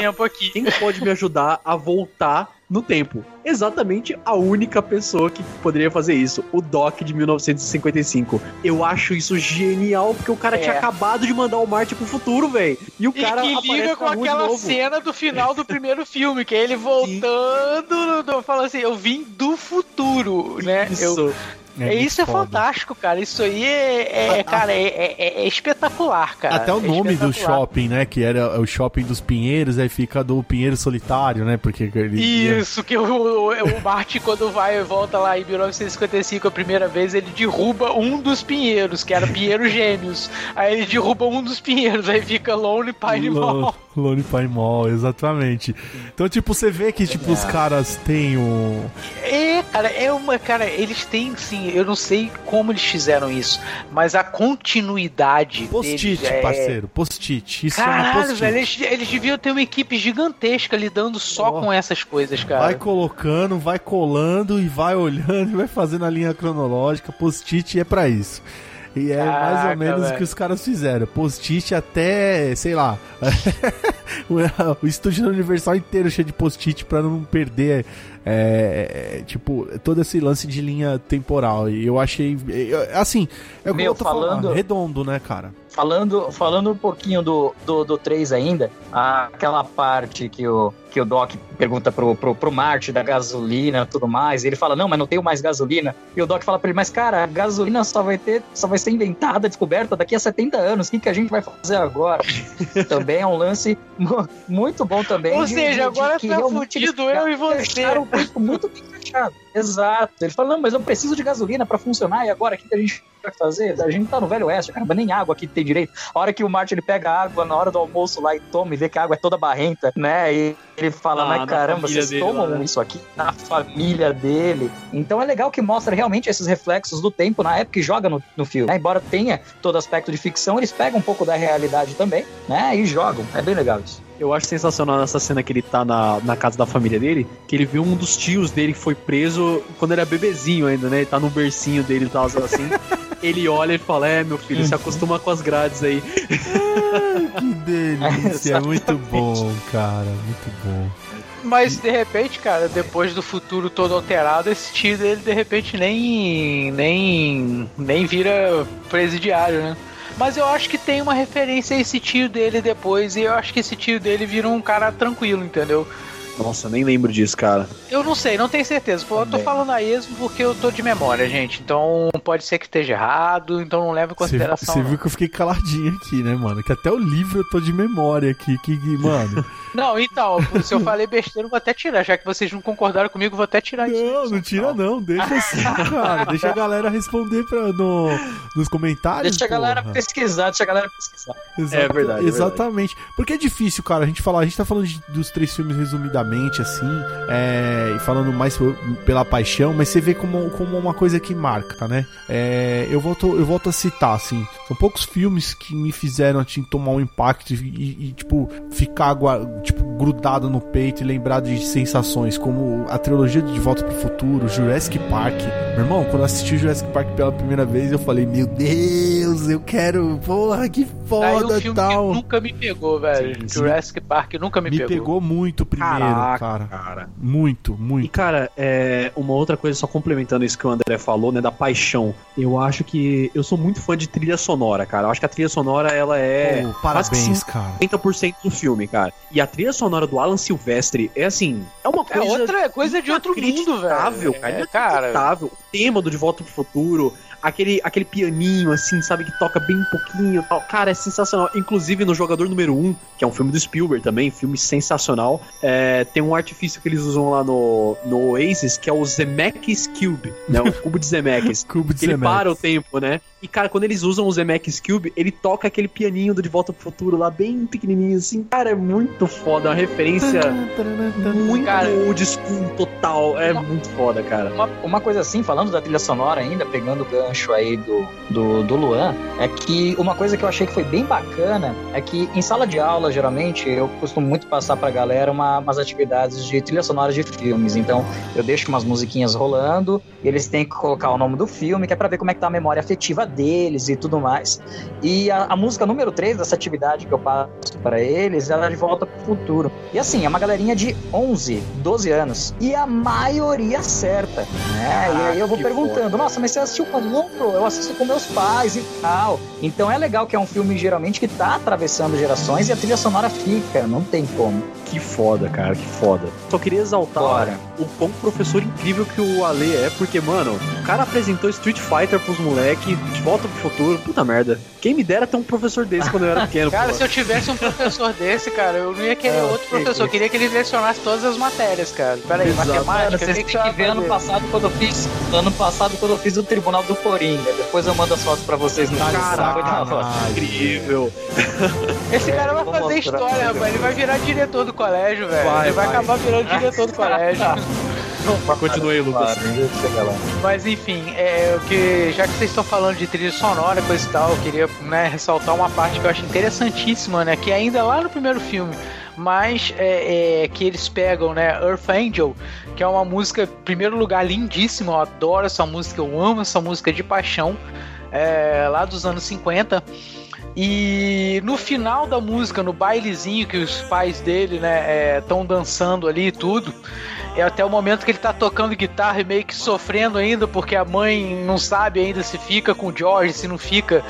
Quem pode me ajudar a voltar no tempo. Exatamente a única pessoa que poderia fazer isso, o Doc de 1955. Eu acho isso genial, porque o cara é. tinha acabado de mandar o Marte pro futuro, velho. E o cara. E que liga com aquela cena do final do primeiro filme, que é ele voltando, falando assim: eu vim do futuro, né? Isso. Eu, é, isso é fantástico, cara. Isso aí é, é cara, é, é, é, espetacular, cara. Até o é nome do shopping, né? Que era o shopping dos Pinheiros, aí fica do Pinheiro Solitário, né? Porque ele... Isso, que o, o, o Marty, quando vai e volta lá em 1955 a primeira vez, ele derruba um dos Pinheiros, que era Pinheiro Gêmeos. Aí ele derruba um dos Pinheiros, aí fica Lone Pine Mall. Lone Pine Mall, exatamente. Então, tipo, você vê que, tipo, os caras têm um... É, cara, é uma... Cara, eles têm, sim, eu não sei como eles fizeram isso, mas a continuidade. Post-it, é... parceiro, post-it. Isso Caralho, é post-it. velho, eles, eles, deviam ter uma equipe gigantesca lidando só oh. com essas coisas, cara. Vai colocando, vai colando e vai olhando e vai fazendo a linha cronológica. Post-it é para isso. E é Caraca, mais ou menos o que os caras fizeram. Post-it até, sei lá. o estúdio da Universal inteiro cheio de post-it pra não perder é, é, tipo, todo esse lance de linha temporal. E eu achei. Assim, é o que eu tô falando, falando, redondo, né, cara? Falando, falando um pouquinho do, do, do 3 ainda, aquela parte que o, que o Doc pergunta pro, pro, pro Marte da gasolina e tudo mais, e ele fala, não, mas não tenho mais gasolina. E o Doc fala pra ele, mas cara, a gasolina só vai ter, só vai ser inventada, descoberta daqui a 70 anos. O que, que a gente vai fazer agora? também é um lance muito bom também. Ou de, seja, de, agora de tá fudido eu e você. Um muito bem fechado. Exato. Ele fala, não, mas eu preciso de gasolina para funcionar, e agora o que a gente vai fazer? A gente tá no Velho Oeste, caramba, nem água aqui tem direito. A hora que o Martin ele pega a água na hora do almoço lá e toma e vê que a água é toda barrenta, né? E ele fala, ah, mas caramba, vocês dele, tomam né? isso aqui na família dele. Então é legal que mostra realmente esses reflexos do tempo na época que joga no, no filme. Né? Embora tenha todo aspecto de ficção, eles pegam um pouco da realidade também, né? E jogam. É bem legal isso. Eu acho sensacional nessa cena que ele tá na, na casa da família dele, que ele vê um dos tios dele que foi preso quando ele era bebezinho ainda, né? Ele tá no bercinho dele e tal, assim. ele olha e fala: É, meu filho, se acostuma com as grades aí. que delícia, é muito bom, cara, muito bom. Mas de repente, cara, depois do futuro todo alterado, esse tio dele de repente nem nem nem vira presidiário, né? Mas eu acho que tem uma referência a esse tio dele depois, e eu acho que esse tio dele vira um cara tranquilo, entendeu? Nossa, nem lembro disso, cara. Eu não sei, não tenho certeza. Eu tô falando a esmo porque eu tô de memória, gente. Então pode ser que esteja errado, então não leve em consideração. Você viu que eu fiquei caladinho aqui, né, mano? Que até o livro eu tô de memória aqui, que, mano. não, então, se eu falei besteira, eu vou até tirar. Já que vocês não concordaram comigo, eu vou até tirar não, isso. Não, não tira não. Deixa assim, cara. Deixa a galera responder pra, no, nos comentários. Deixa porra. a galera pesquisar, deixa a galera pesquisar. Exato, é verdade. Exatamente. É verdade. Porque é difícil, cara, a gente falar, a gente tá falando de, dos três filmes resumidamente assim, é, e falando mais pela paixão, mas você vê como, como uma coisa que marca, né? É, eu, volto, eu volto a citar, assim, são poucos filmes que me fizeram assim, tomar um impacto e, e, tipo, ficar tipo, grudado no peito e lembrar de sensações, como a trilogia de De Volta pro Futuro, Jurassic Park. Meu irmão, quando eu assisti Jurassic Park pela primeira vez, eu falei, meu Deus, eu quero, porra, que foda Aí um tal. nunca me pegou, velho. Sim, sim. Jurassic Park nunca me, me pegou. Me pegou muito primeiro. Caraca, cara. cara. Muito, muito. E, cara, é, uma outra coisa, só complementando isso que o André falou, né, da paixão. Eu acho que eu sou muito fã de trilha sonora, cara. Eu acho que a trilha sonora, ela é. Oh, parabéns, cara. 50% do filme, cara. E a trilha sonora do Alan Silvestre é assim. É uma é coisa. É outra coisa de outro mundo, velho. Cara, é, cara. O tema do De Volta pro Futuro aquele, aquele pianinho, assim, sabe, que toca bem pouquinho tal. Cara, é sensacional. Inclusive, no Jogador Número 1, que é um filme do Spielberg também, filme sensacional, é, tem um artifício que eles usam lá no, no Oasis, que é o Zemeckis Cube, né? O cubo de Zemeckis. cubo de que Zemeckis. ele para o tempo, né? E, cara, quando eles usam o Zemeckis Cube, ele toca aquele pianinho do De Volta pro Futuro lá, bem pequenininho, assim. Cara, é muito foda, é uma referência muito cara, old school total. É muito foda, cara. Uma, uma coisa assim, falando da trilha sonora ainda, pegando o gancho aí do, do, do Luan, é que uma coisa que eu achei que foi bem bacana é que em sala de aula, geralmente, eu costumo muito passar pra galera uma, umas atividades de trilha sonora de filmes. Então, eu deixo umas musiquinhas rolando e eles têm que colocar o nome do filme, que é pra ver como é que tá a memória afetiva deles e tudo mais. E a, a música número 3 dessa atividade que eu passo para eles, ela é de volta pro futuro. E assim, é uma galerinha de 11, 12 anos. E a maioria certa, né? e aí eu vou perguntando, foda. nossa, mas você assistiu com outro? Eu assisto com meus pais e tal. Então é legal que é um filme geralmente que tá atravessando gerações e a trilha sonora fica, não tem como. Que foda, cara, que foda. Só queria exaltar Bora. o quão professor incrível que o Ale é, porque, mano, o cara apresentou Street Fighter pros moleque, de volta pro futuro. Puta merda. Quem me dera ter um professor desse quando eu era pequeno. cara, pô. se eu tivesse um professor desse, cara, eu não ia querer é, outro professor. Eu queria que ele lecionasse todas as matérias, cara. Peraí, Exato. matemática, cara, vocês têm que ver ano passado quando eu fiz. Ano passado quando eu fiz o Tribunal do Coringa. Depois eu mando as fotos pra vocês no Caraca, incrível. Esse cara vai fazer história, rapaz. Ele vai virar diretor do colégio, velho. Vai, Ele vai, vai, acabar virando diretor do colégio. Continue aí, Lucas. Mas enfim, é, o que, já que vocês estão falando de trilha sonora, coisa e tal, eu queria né, ressaltar uma parte que eu acho interessantíssima, né? Que ainda lá no primeiro filme, mas é, é, que eles pegam, né, Earth Angel, que é uma música, em primeiro lugar, lindíssima, eu adoro essa música, eu amo essa música de paixão, é, lá dos anos 50. E no final da música, no bailezinho que os pais dele, né, estão é, dançando ali e tudo, é até o momento que ele tá tocando guitarra e meio que sofrendo ainda, porque a mãe não sabe ainda se fica com o George, se não fica.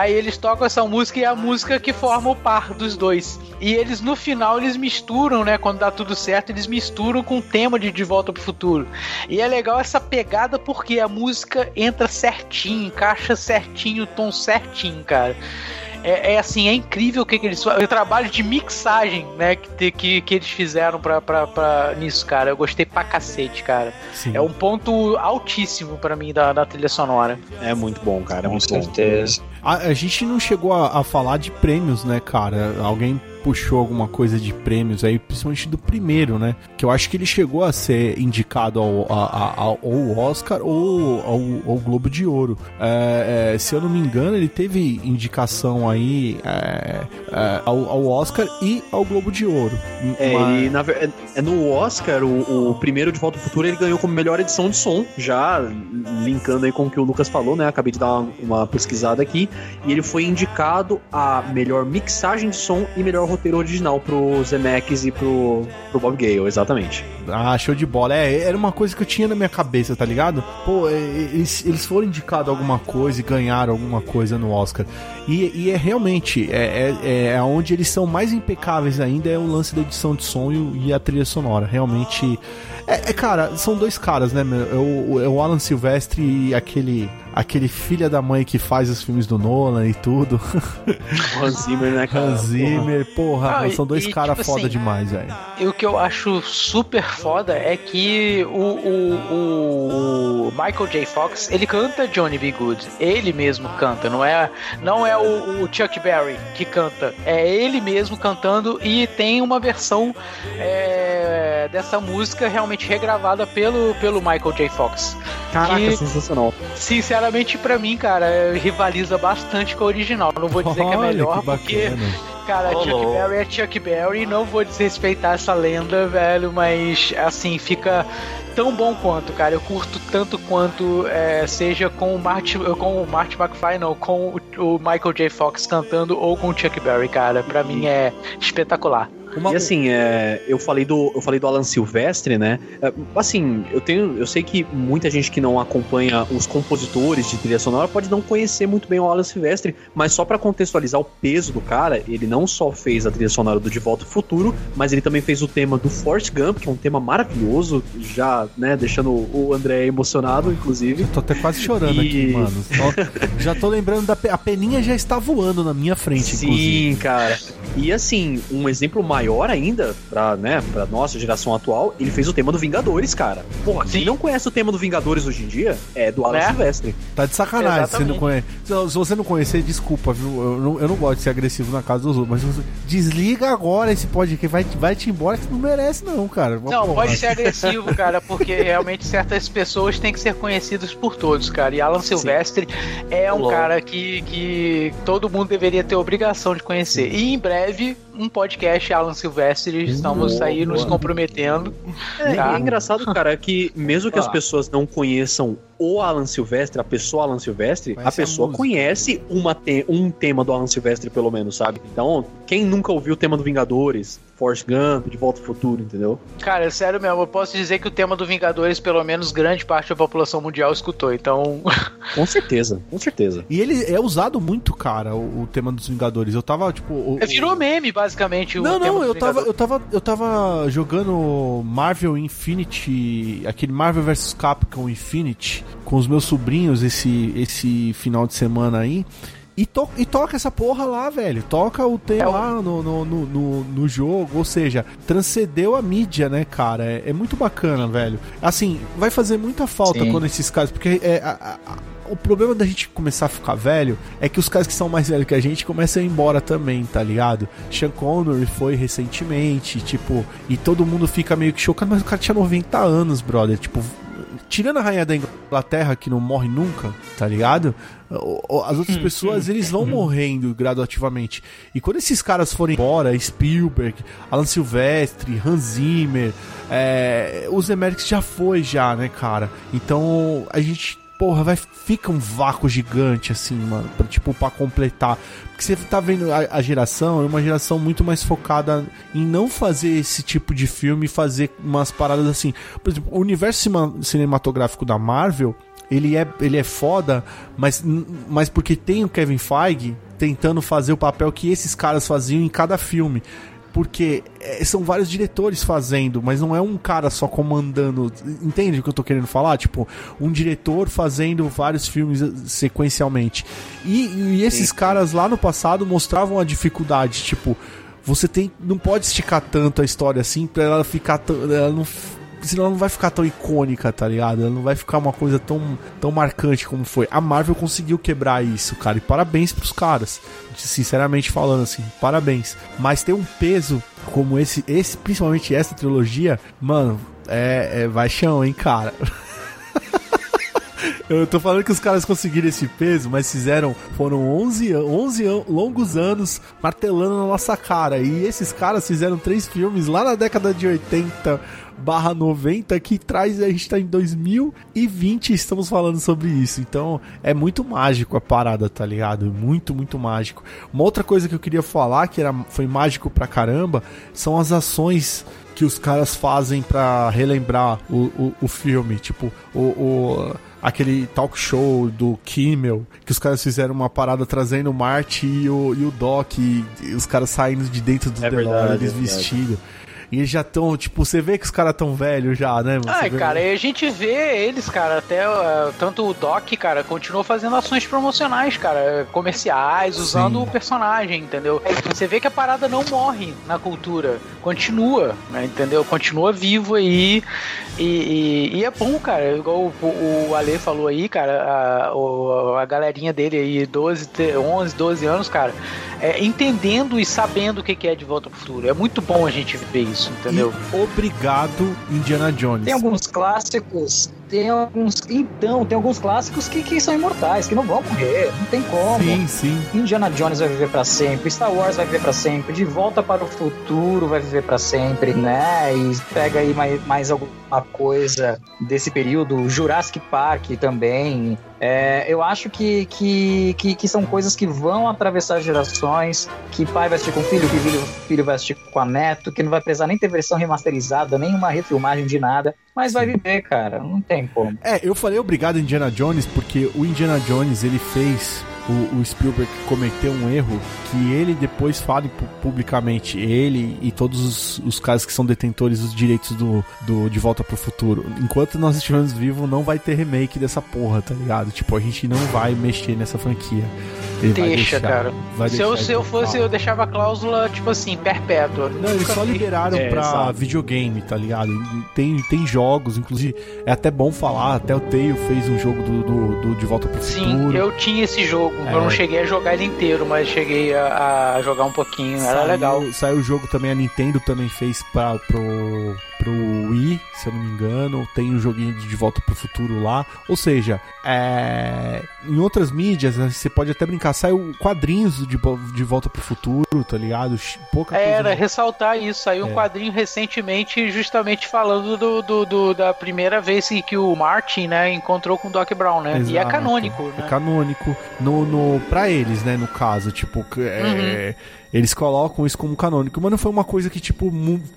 Aí eles tocam essa música e é a música que forma o par dos dois. E eles no final eles misturam, né? Quando dá tudo certo, eles misturam com o tema de De Volta pro Futuro. E é legal essa pegada porque a música entra certinho, encaixa certinho, o tom certinho, cara é, é, assim, é incrível o que, que eles fazem. O trabalho de mixagem, né, que, que, que eles fizeram pra, pra, pra, nisso, cara. Eu gostei pra cacete, cara. Sim. É um ponto altíssimo para mim da, da trilha sonora. É muito bom, cara. É Com muito certeza. A, a, gente não chegou a, a falar de prêmios, né, cara? Alguém puxou alguma coisa de prêmios aí, principalmente do primeiro, né? Que eu acho que ele chegou a ser indicado ao, ao, ao Oscar ou ao, ao, Globo de Ouro. É, é, se eu não me engano, ele teve indicação aí é, é ao, ao, Oscar e ao Globo de Ouro. É, Mas... na, é, no Oscar, o, o, primeiro de Volta ao Futuro, ele ganhou como melhor edição de som, já linkando aí com o que o Lucas falou, né? Acabei de dar uma, uma pesquisada aqui. E ele foi indicado a melhor mixagem de som e melhor roteiro original pro Zemeckis e pro, pro Bob Gale, exatamente. Ah, show de bola. É, era uma coisa que eu tinha na minha cabeça, tá ligado? Pô, é, eles, eles foram indicados alguma coisa e ganharam alguma coisa no Oscar. E, e é realmente, é, é, é onde eles são mais impecáveis ainda, é o lance da edição de som e, e a trilha sonora. Realmente. É, é, cara, são dois caras, né? É o, é o Alan Silvestre e aquele aquele filha da mãe que faz os filmes do Nolan e tudo. Hans Zimmer, né, cara? Hans Zimmer, porra, ah, são dois caras tipo foda assim, demais, velho. E o que eu acho super foda é que o, o, o, Michael J. Fox, ele canta Johnny B. Good. Ele mesmo canta, não é, não é o, o Chuck Berry que canta. É ele mesmo cantando e tem uma versão é, dessa música realmente regravada pelo, pelo Michael J. Fox. Caraca, que, sensacional. Sinceramente, para mim, cara, rivaliza bastante com a original. Não vou dizer Olha, que é melhor, que porque, cara, Chuck Berry é Chuck Berry. Não vou desrespeitar essa lenda, velho, mas assim, fica tão bom quanto, cara. Eu curto tanto quanto é, seja com o Marty, com o Marty McFly, não, com o, o Michael J. Fox cantando ou com o Chuck Berry, cara. Pra mim é espetacular. Uma... E assim, é, eu falei do eu falei do Alan Silvestre, né? É, assim, eu tenho, eu sei que muita gente que não acompanha os compositores de trilha sonora pode não conhecer muito bem o Alan Silvestre, mas só para contextualizar o peso do cara, ele não só fez a trilha sonora do De Volta ao Futuro, mas ele também fez o tema do Forrest Gump, que é um tema maravilhoso, já, né, deixando o André emocionado, inclusive. Eu tô até quase chorando e... aqui, mano. já tô lembrando da a peninha já está voando na minha frente, Sim, inclusive. cara. E assim, um exemplo mais maior ainda, pra, né, pra nossa geração atual, ele fez o tema do Vingadores, cara. Porra, quem não conhece o tema do Vingadores hoje em dia é do Alan né? Silvestre. Tá de sacanagem, você não conhece. Se você não conhecer, desculpa, viu? Eu não, eu não gosto de ser agressivo na casa dos outros, mas desliga agora esse podcast, vai, vai te embora que você não merece, não, cara. Não, Porra. pode ser agressivo, cara, porque realmente certas pessoas têm que ser conhecidas por todos, cara. E Alan Silvestre Sim. é um cara que, que todo mundo deveria ter obrigação de conhecer. E em breve um podcast Alan Silvestre, estamos boa, aí boa. nos comprometendo. É, tá? é engraçado, cara, que mesmo que as pessoas não conheçam o Alan Silvestre, a pessoa Alan Silvestre, a pessoa a conhece uma te um tema do Alan Silvestre, pelo menos, sabe? Então, quem nunca ouviu o tema do Vingadores, Force Gump, De Volta ao Futuro, entendeu? Cara, é sério mesmo, eu posso dizer que o tema do Vingadores, pelo menos grande parte da população mundial escutou, então. com certeza, com certeza. E ele é usado muito, cara, o, o tema dos Vingadores. Eu tava, tipo. O, é, virou meme, basicamente. Não, não, eu tava, eu tava, eu tava jogando Marvel Infinity, aquele Marvel vs Capcom Infinity, com os meus sobrinhos esse, esse final de semana aí. E, to e toca essa porra lá, velho. Toca o tema é lá no, no, no, no, jogo. Ou seja, transcendeu a mídia, né, cara? É, é muito bacana, velho. Assim, vai fazer muita falta Sim. quando esses casos. Porque é, a, a, o problema da gente começar a ficar velho é que os caras que são mais velhos que a gente começam a ir embora também, tá ligado? Sean Connery foi recentemente, tipo, e todo mundo fica meio que chocado, mas o cara tinha 90 anos, brother. Tipo, tirando a rainha da Inglaterra, que não morre nunca, tá ligado? As outras hum, pessoas, hum. eles vão morrendo gradativamente. E quando esses caras forem embora, Spielberg, Alan Silvestre, Hans Zimmer, é, o Zemeckis já foi já, né, cara? Então, a gente porra, vai fica um vácuo gigante assim, mano, pra, tipo para completar. Porque você tá vendo a, a, geração, é uma geração muito mais focada em não fazer esse tipo de filme, fazer umas paradas assim. Por exemplo, o universo cinematográfico da Marvel, ele é, ele é foda, mas, mas porque tem o Kevin Feige tentando fazer o papel que esses caras faziam em cada filme porque é, são vários diretores fazendo, mas não é um cara só comandando. Entende o que eu tô querendo falar? Tipo, um diretor fazendo vários filmes eh, sequencialmente. E, e esses Sim. caras lá no passado mostravam a dificuldade, tipo, você tem não pode esticar tanto a história assim para ela ficar ela não senão ela não vai ficar tão icônica, tá ligado? Ela não vai ficar uma coisa tão, tão marcante como foi. A Marvel conseguiu quebrar isso, cara, e parabéns pros caras. Sinceramente falando assim, parabéns. Mas tem um peso como esse, esse principalmente essa trilogia, mano, é, é vai chão, hein, cara. Eu tô falando que os caras conseguiram esse peso, mas fizeram. Foram 11, 11 longos anos martelando na nossa cara. E esses caras fizeram três filmes lá na década de 80 barra 90 que traz a gente tá em 2020 e estamos falando sobre isso. Então é muito mágico a parada, tá ligado? Muito, muito mágico. Uma outra coisa que eu queria falar que era, foi mágico pra caramba são as ações que os caras fazem para relembrar o, o, o, filme. Tipo, o, o aquele talk show do Kimmel, que os caras fizeram uma parada trazendo o Marty e o, e o Doc, e, e os caras saindo de dentro do é DeLorean, eles é vestidos. E eles já estão, tipo, você vê que os caras tão velhos já, né? Ai, vê... cara, e a gente vê eles, cara, até uh, tanto o Doc, cara, continuou fazendo ações promocionais, cara, comerciais, usando Sim. o personagem, entendeu? Você vê que a parada não morre na cultura, continua, né, entendeu? Continua vivo aí. E, e, e, é bom, cara, igual o, o Ale falou aí, cara, a, a galerinha dele aí, 12, 11, 12 anos, cara, é, entendendo e sabendo o que é de volta pro futuro. É muito bom a gente ver isso, entendeu? E obrigado, Indiana Jones. Tem alguns clássicos tem alguns. Então, tem alguns clássicos que, que são imortais, que não vão morrer, não tem como. Sim, sim. Indiana Jones vai viver para sempre, Star Wars vai viver para sempre, De Volta para o Futuro vai viver para sempre, né? E pega aí mais, mais alguma coisa desse período, Jurassic Park também. É, eu acho que, que, que, que, são coisas que vão atravessar gerações, que pai vai assistir com filho, que filho, filho vai assistir com a neto, que não vai precisar nem ter versão remasterizada, nem uma refilmagem de nada, mas vai viver, cara, não tem como. É, eu falei obrigado Indiana Jones porque o Indiana Jones, ele fez o, o, Spielberg cometeu um erro que ele depois fale publicamente, ele e todos os, os caras que são detentores dos direitos do, do De Volta pro Futuro. Enquanto nós estivermos vivos, não vai ter remake dessa porra, tá ligado? Tipo, a gente não vai mexer nessa franquia. Ele Deixa, cara. se eu, se eu fosse, eu deixava a cláusula, tipo assim, perpétua. Não, eles só liberaram é, pra exato. videogame, tá ligado? Tem, tem jogos, inclusive, é até bom falar, até o Tail fez um jogo do, do, do De Volta pro Sim, Futuro. Sim, eu tinha esse jogo. É. Eu não cheguei a jogar ele inteiro, mas cheguei a, a jogar um pouquinho. Era saiu, legal. Saiu o jogo também, a Nintendo também fez pra, pro, pro Wii, se eu não me engano. Tem o um joguinho de De Volta pro Futuro lá. Ou seja, é... em outras mídias, né, você pode até brincar, saiu quadrinhos de, de Volta pro Futuro, tá ligado? Pouca Era, coisa... ressaltar isso. Saiu é. um quadrinho recentemente, justamente falando do, do, do, da primeira vez que o Martin, né, encontrou com o Doc Brown, né? Exato. E é canônico, né? É canônico. No, no, pra eles, né, no caso, tipo, é, uhum eles colocam isso como canônico, mas não foi uma coisa que, tipo,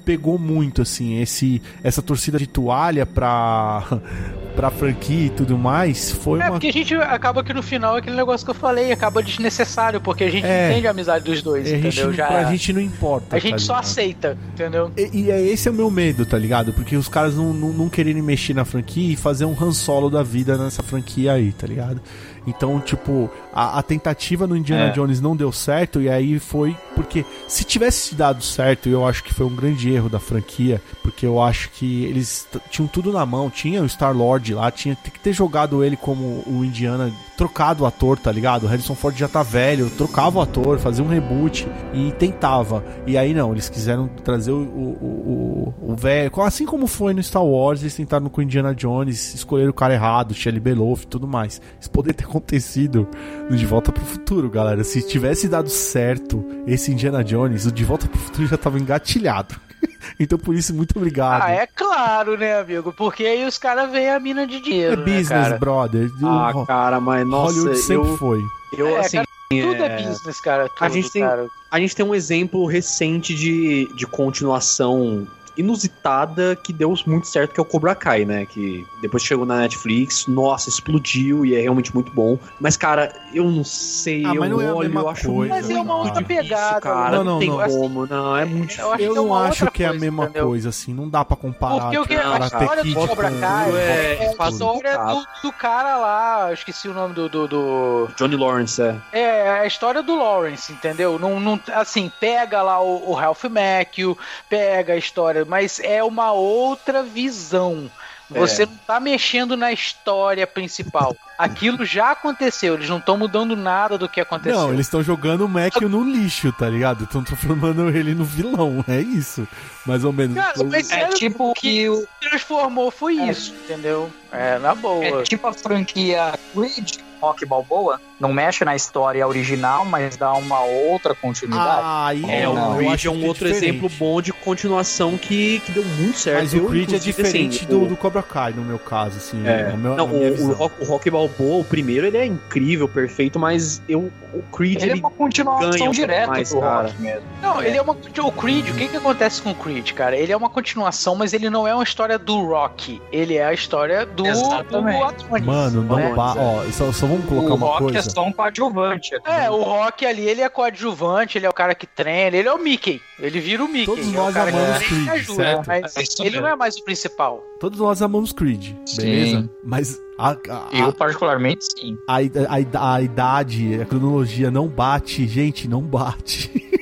pegou muito, assim, esse, essa torcida de toalha pra, pra franquia e tudo mais, foi é, uma... porque a gente acaba que no final, aquele negócio que eu falei, acaba desnecessário, porque a gente é, entende a amizade dos dois, a entendeu? Gente, Já, a gente não importa. A gente tá só aceita, entendeu? E, e é, esse é o meu medo, tá ligado? Porque os caras não, não, não quererem mexer na franquia e fazer um Han Solo da vida nessa franquia aí, tá ligado? Então, tipo, a, a tentativa no Indiana é. Jones não deu certo, e aí foi porque se tivesse dado certo, eu acho que foi um grande erro da franquia, porque eu acho que eles tinham tudo na mão, tinha o Star Lord lá, tinha que ter jogado ele como o Indiana, trocado o ator, tá ligado? O Harrison Ford já tá velho, trocava o ator, fazia um reboot e tentava. E aí não, eles quiseram trazer o, o, o, o velho, assim como foi no Star Wars, eles tentaram com Indiana Jones, escolheram o cara errado, Shelley Beloff e tudo mais. Isso poderia ter acontecido no De Volta pro Futuro, galera. Se tivesse dado certo esse Indiana Jones, o De Volta pro Futuro já tava engatilhado. Então, por isso, muito obrigado. Ah, é claro, né, amigo? Porque aí os caras veem a mina de dinheiro. É né, business, cara? brother. Ah, o... cara, mas nossa. Hollywood sempre eu... foi. Eu, é, assim. Cara, tudo é... é business, cara. Tudo, a, gente tem, cara. a gente tem um exemplo recente de, de continuação inusitada que deu muito certo, que é o Cobra Kai, né? Que depois chegou na Netflix, nossa, explodiu e é realmente muito bom. Mas, cara, eu não sei, ah, eu não é olho, eu acho coisa. Mas é uma outra difícil, pegada, cara. Não, não, não tem não. como, não, é muito Eu, acho eu não é acho que é a mesma entendeu? coisa, assim, não dá pra comparar. Porque o que a história do Cobra Kai é, é a história do, do, cara lá, eu esqueci o nome do, do, do... Johnny Lawrence, é. É, a história do Lawrence, entendeu? Não, não, assim, pega lá o, o Ralph Macchio, pega a história mas é uma outra visão. Você é. não está mexendo na história principal. Aquilo já aconteceu, eles não estão mudando nada do que aconteceu. Não, eles estão jogando o Mac no lixo, tá ligado? Estão transformando ele no vilão, é isso. Mais ou menos. Cara, mas é tipo que o transformou foi é. isso, entendeu? É, na boa. É tipo a franquia Creed, Rock Balboa, não mexe na história original, mas dá uma outra continuidade. Ah, aí é, o Creed é um outro diferente. exemplo bom de continuação que, que deu muito certo. Mas o Creed é diferente assim, do, do Cobra Kai, no meu caso, assim. É. é meu, não, o, o, Rock, o Rock Balboa, o primeiro, ele é incrível, perfeito, mas eu, o Creed ele, ele é uma continuação direta mais, do cara. Rock mesmo. Não, é. ele é uma o Creed, o que que acontece com o Creed, cara? Ele é uma continuação, mas ele não é uma história do Rock, ele é a história do, Exatamente. do Mano, não é. ó, só, só vamos colocar o uma rock coisa. é só um coadjuvante. É, o Rock ali, ele é coadjuvante, ele é o cara que treina, ele é o Mickey. Ele vira o Mickey. Todos nós é amamos Creed, ajuda, certo? Mas é ele não é mais o principal. Todos nós amamos Creed, beleza? Sim. Mas a, a, eu, particularmente, sim. A, a, a, idade, a cronologia não bate, gente, não bate.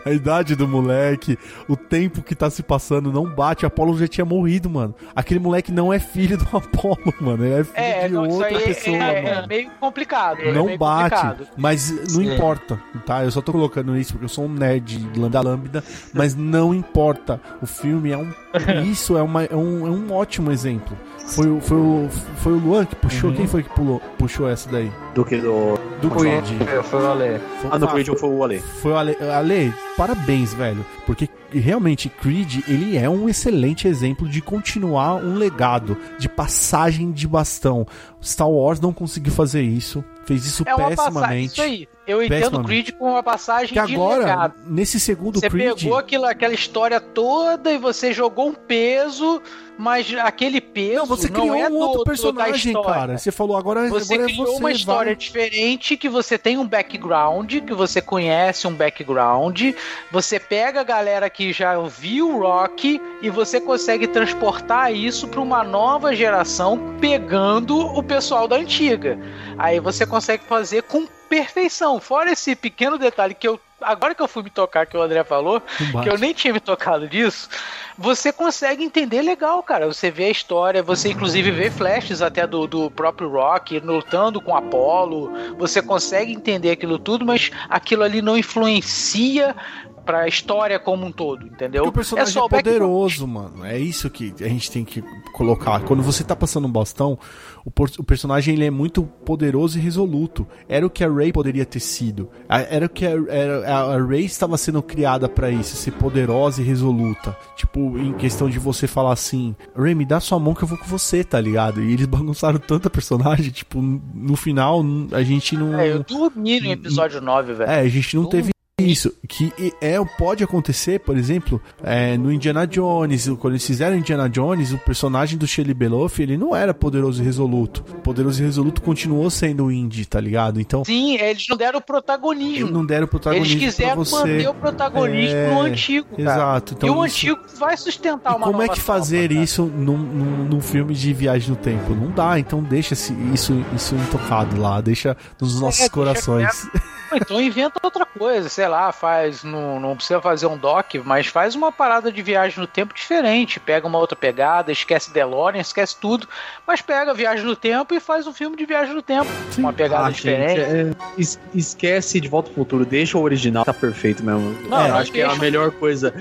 a idade do moleque, o tempo que tá se passando não bate. Apolo já tinha morrido, mano. Aquele moleque não é filho do Apolo, mano. Ele é filho é, de não, outra é, pessoa, é, é, meio complicado. Não meio bate, complicado. mas não Sim. importa, tá? Eu só tô colocando isso porque eu sou um nerd da lambda, mas não importa. O filme é um. Isso é, uma, é, um, é um ótimo exemplo. Foi, foi, o, foi o Luan que puxou? Uhum. Quem foi que pulou, puxou essa daí? Do que? Do, do Creed. Foi o Ale. Ah, no Creed foi o Ale. Foi o Ale. Ale, parabéns, velho. Porque realmente Creed, ele é um excelente exemplo de continuar um legado, de passagem de bastão. Star Wars não conseguiu fazer isso. Fez isso é pessimamente. Isso aí. Eu entendo Creed com uma passagem que de agora, legado. nesse segundo você Creed... Você pegou aquilo, aquela história toda e você jogou um peso mas aquele peso não, você criou não é um outro do, personagem, do cara. Você falou agora você agora criou é você, uma história vai. diferente que você tem um background, que você conhece um background, você pega a galera que já viu rock e você consegue transportar isso para uma nova geração pegando o pessoal da antiga. Aí você consegue fazer com perfeição. Fora esse pequeno detalhe que eu agora que eu fui me tocar que o André falou, que eu nem tinha me tocado disso, você consegue entender legal, cara. Você vê a história, você inclusive vê flashes até do, do próprio Rock lutando com Apollo, você consegue entender aquilo tudo, mas aquilo ali não influencia pra história como um todo, entendeu? Porque o personagem é, só é poderoso, mano. É isso que a gente tem que colocar. Quando você tá passando um bastão, o, o, personagem ele é muito poderoso e resoluto. Era o que a Rey poderia ter sido. Era o que a, era, a Rey estava sendo criada para isso, ser poderosa e resoluta. Tipo, em questão de você falar assim, Rey, me dá sua mão que eu vou com você, tá ligado? E eles bagunçaram tanta personagem, tipo, no final a gente não. É, eu dormi no episódio 9, velho. É, a gente não teve isso, que é, pode acontecer, por exemplo, é, no Indiana Jones, quando eles fizeram Indiana Jones, o personagem do Shelley Beloff, ele não era poderoso e resoluto. Poderoso e resoluto continuou sendo o Indy, tá ligado? Então. Sim, eles não deram protagonismo. Não deram protagonismo. Eles quiseram manter o protagonismo é... no antigo. Cara. Exato. Então, e o isso... antigo vai sustentar e uma Como é que fazer isso num, num, num, filme de viagem no tempo? Não dá, então deixa isso, isso intocado lá, deixa nos nossos é, corações. Deixa então inventa outra coisa, sei lá, faz. Não, não precisa fazer um doc, mas faz uma parada de viagem no tempo diferente. Pega uma outra pegada, esquece DeLorean, esquece tudo, mas pega viagem no tempo e faz um filme de viagem no tempo. Sim. Uma pegada ah, diferente. Gente, é, esquece de volta pro futuro, deixa o original, tá perfeito mesmo. Não, é, acho que é a melhor coisa.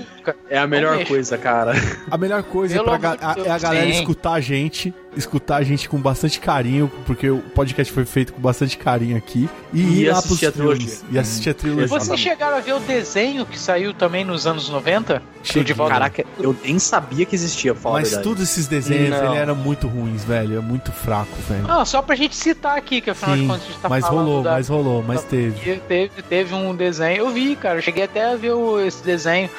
É a melhor coisa, cara. A melhor coisa é, pra, a, é a galera Sim. escutar a gente escutar a gente com bastante carinho, porque o podcast foi feito com bastante carinho aqui. E, e ir lá pros filmes. E assistir a trilogia. Vocês chegaram a ver o desenho que saiu também nos anos 90? De volta. Caraca, eu nem sabia que existia, Mas todos esses desenhos, ele eram muito ruins, velho. É muito fraco, velho. Não, só pra gente citar aqui, que afinal Sim, de contas a gente tá mas falando rolou, da... mas rolou, mas teve. teve. Teve um desenho, eu vi, cara. Eu cheguei até a ver o, esse desenho.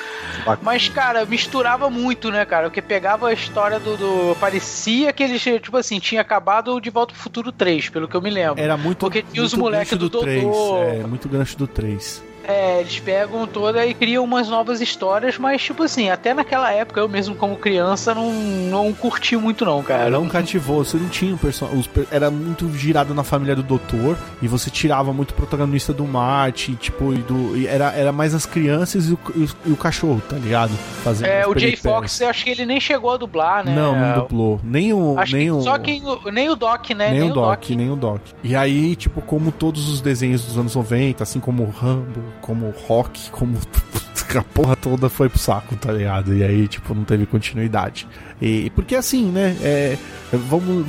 Mas, cara, misturava muito, né, cara? Porque pegava a história do... do... Parecia que eles, tipo assim, tinha tinha acabado de Volta pro Futuro 3, pelo que eu me lembro. Era muito Porque tinha os moleques do, do 3, Doutor. É, muito gancho do 3. É, eles pegam toda e criam umas novas histórias, mas, tipo assim, até naquela época, eu mesmo como criança, não, não curti muito, não, cara. Não cativou, você não tinha um personagem. Era muito girado na família do doutor, e você tirava muito o protagonista do Marte, tipo, e do, e era, era mais as crianças e o, e, o cachorro, tá ligado? Fazendo é, o Jay Fox, eu acho que ele nem chegou a dublar, né? Não, não dublou. Nem o. Acho nem o... Só que nem o Doc, né? Nem, nem o Doc, Doc, nem o Doc. E aí, tipo, como todos os desenhos dos anos 90, assim como o Rambo, como rock, como a porra toda foi pro saco, tá ligado? E aí, tipo, não teve continuidade. E porque assim, né? É, vamos,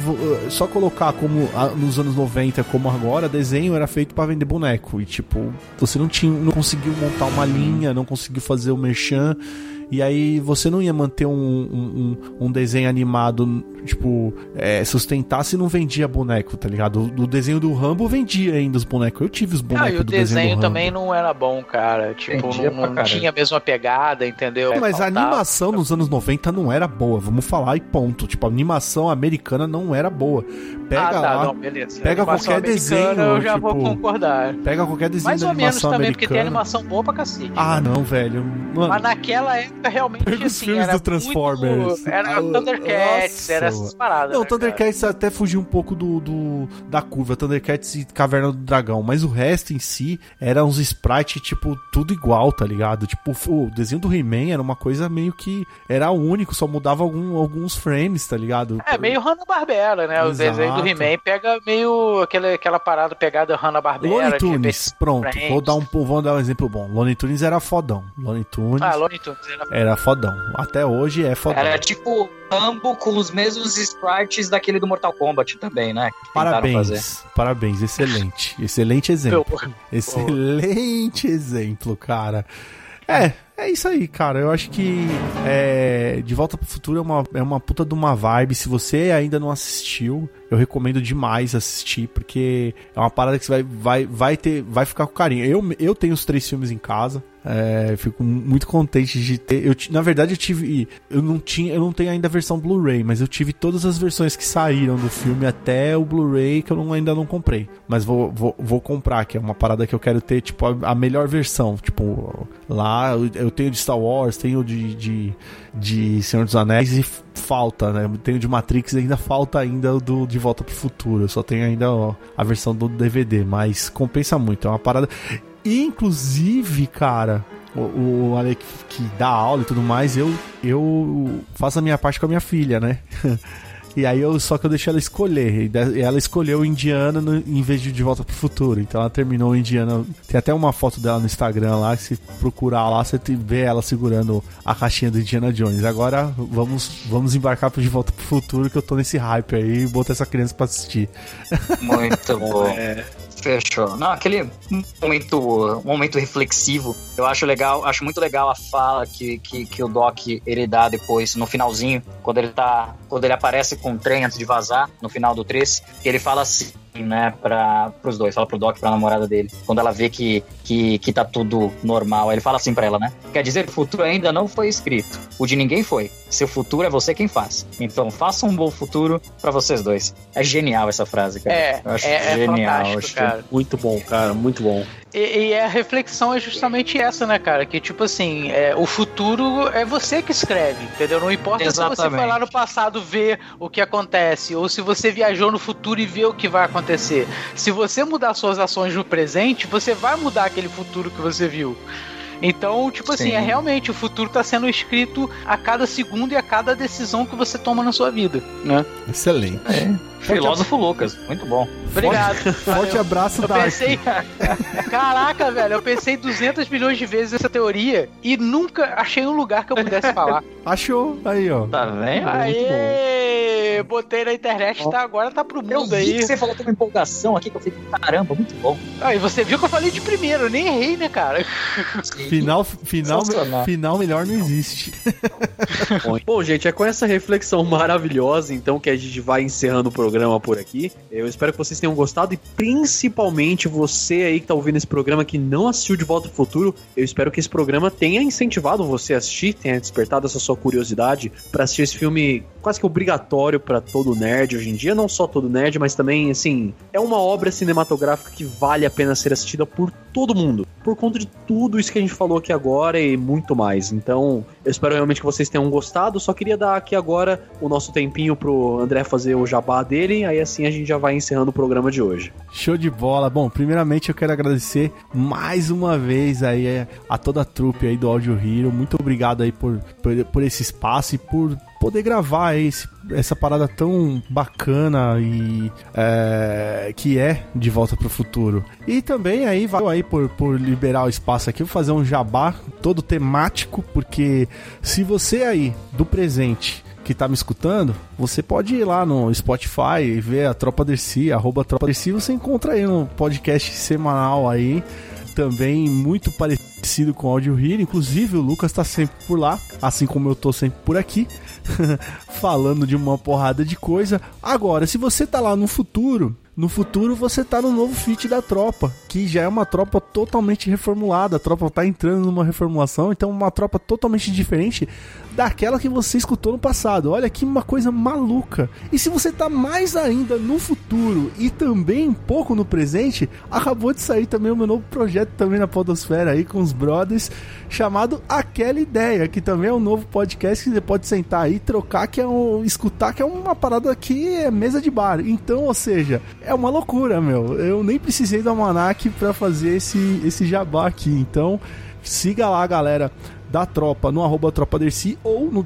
só colocar como nos anos 90, como agora, desenho era feito para vender boneco. E tipo, você não tinha, não conseguiu montar uma linha, não conseguiu fazer o merchan. E aí você não ia manter um, um, um desenho animado, tipo, é, sustentar se não vendia boneco, tá ligado? O, desenho do Rambo vendia ainda os bonecos. Eu tive os bonecos ah, e o do desenho, desenho também não era bom, cara. Tipo, não, não tinha a mesma pegada, entendeu? Mas Faltava. a animação nos anos 90 não era boa, vamos falar e ponto. Tipo, a animação americana não era boa. Pega ah, tá, lá, não, beleza. Pega qualquer desenho. Eu já tipo, vou concordar. Pega qualquer desenho Mais ou menos também, americana. porque tem animação boa pra cacete. Ah, não, velho. Mano, Mas naquela época realmente Pega os assim, filmes do Transformers. Muito, era ah, Thundercats, era essas paradas. Não, né, Thundercats até fugiu um pouco do, do, da curva, Thundercats e Caverna do Dragão, mas o resto em si era uns sprites, tipo, tudo igual, tá ligado? Tipo, o desenho do He-Man era uma coisa meio que era único, só mudava algum, alguns frames, tá ligado? É, meio Hanna-Barbera, né? Exato. O desenho do He-Man pega meio aquela, aquela parada pegada Hanna-Barbera. Looney Tunes, pronto, vou dar, um, vou dar um exemplo bom. Looney Tunes era fodão. Looney Tunes. Ah, Looney Tunes era era fodão. Até hoje é fodão. Era tipo Rambo com os mesmos sprites daquele do Mortal Kombat também, né? Parabéns. Parabéns, excelente. Excelente exemplo. Excelente exemplo, cara. É, é isso aí, cara. Eu acho que é, De Volta pro Futuro é uma, é uma puta de uma vibe. Se você ainda não assistiu, eu recomendo demais assistir, porque é uma parada que você vai, vai, vai ter, vai ficar com carinho. Eu, eu tenho os três filmes em casa, é, fico muito contente de ter. Eu, na verdade, eu tive. Eu não tinha. Eu não tenho ainda a versão Blu-ray, mas eu tive todas as versões que saíram do filme até o Blu-ray que eu não, ainda não comprei. Mas vou, vou, vou comprar, que é uma parada que eu quero ter, tipo, a, a melhor versão. Tipo, lá eu, tenho de Star Wars, tenho de, de, de Senhor dos Anéis e falta, né? Tenho de Matrix e ainda falta ainda do De Volta pro Futuro. Eu só tenho ainda ó, a versão do DVD, mas compensa muito. É uma parada. Inclusive, cara, o, o Alec que dá aula e tudo mais, eu, eu faço a minha parte com a minha filha, né? E aí eu só que eu deixei ela escolher. E ela escolheu Indiana no, em vez de De Volta pro Futuro. Então ela terminou Indiana. Tem até uma foto dela no Instagram lá, que se procurar lá, você vê ela segurando a caixinha do Indiana Jones. Agora vamos, vamos embarcar pro De Volta pro Futuro, que eu tô nesse hype aí e botar essa criança pra assistir. Muito bom. É. Fechou. Não, aquele momento, momento reflexivo, eu acho legal, acho muito legal a fala que, que, que o Doc ele dá depois, no finalzinho, quando ele tá. Quando ele aparece com o trem antes de vazar, no final do 3, ele fala assim né, para os dois, fala pro Doc, pra namorada dele, quando ela vê que, que, que tá tudo normal, aí ele fala assim pra ela, né? Quer dizer o futuro ainda não foi escrito, o de ninguém foi. Seu futuro é você quem faz. Então faça um bom futuro para vocês dois. É genial essa frase, cara. É, Eu acho é, é genial. Acho cara. Muito bom, cara, muito bom. E, e, a reflexão é justamente essa, né, cara? Que tipo assim, é, o futuro é você que escreve, entendeu? Não importa Exatamente. se você foi lá no passado ver o que acontece, ou se você viajou no futuro e vê o que vai acontecer. Se você mudar suas ações no presente, você vai mudar aquele futuro que você viu. Então, tipo assim, é Sim. realmente o futuro está sendo escrito a cada segundo e a cada decisão que você toma na sua vida, né? Excelente. É. Filósofo Lucas, muito bom. Obrigado. Forte, abraço, eu Dark. Pensei, caraca, velho, eu pensei 200 milhões de vezes nessa teoria e nunca achei um lugar que eu pudesse falar. Achou, aí, ó. Tá vendo? Aê, botei na internet, tá, agora tá pro mundo eu aí. Que você falou com uma empolgação aqui que eu falei, caramba, muito bom. Aí você viu que eu falei de primeiro, eu nem errei, né, cara? Final, final, final melhor não existe. bom, gente, é com essa reflexão maravilhosa, então, que a gente vai encerrando o programa por aqui. Eu espero que vocês tenham gostado e principalmente você aí que tá ouvindo esse programa que não assistiu De Volta ao Futuro, eu espero que esse programa tenha incentivado você a assistir, tenha despertado essa sua curiosidade para assistir esse filme quase que obrigatório para todo nerd hoje em dia, não só todo nerd, mas também assim, é uma obra cinematográfica que vale a pena ser assistida por todo mundo, por conta de tudo isso que a gente falou aqui agora e muito mais. Então, eu espero realmente que vocês tenham gostado. Só queria dar aqui agora o nosso tempinho pro André fazer o jabá dele aí assim a gente já vai encerrando o programa de hoje. Show de bola. Bom, primeiramente eu quero agradecer mais uma vez aí é, a toda a trupe aí do Audio Hero. Muito obrigado aí por, por, por esse espaço e por poder gravar esse, essa parada tão bacana e é, que é de volta para o futuro. E também aí valeu aí por, por liberar o espaço aqui, vou fazer um jabá todo temático, porque se você aí do presente que tá me escutando, você pode ir lá no Spotify e ver a Tropa Dercy, arroba Tropa Dercy, você encontra aí um podcast semanal aí, também muito parecido com o Audio Hero, inclusive o Lucas tá sempre por lá, assim como eu tô sempre por aqui, falando de uma porrada de coisa. Agora, se você tá lá no futuro no futuro você tá no novo fit da tropa, que já é uma tropa totalmente reformulada. A tropa tá entrando numa reformulação, então uma tropa totalmente diferente daquela que você escutou no passado. Olha que uma coisa maluca. E se você tá mais ainda no futuro e também um pouco no presente, acabou de sair também o meu novo projeto também na Podosfera aí com os brothers, chamado Aquela Ideia, que também é um novo podcast que você pode sentar aí, trocar, que é um, escutar, que é uma parada que é mesa de bar. Então, ou seja, é uma loucura, meu. Eu nem precisei do Almanac para fazer esse, esse jabá aqui. Então, siga lá, galera da tropa no arroba Tropa Dercy ou no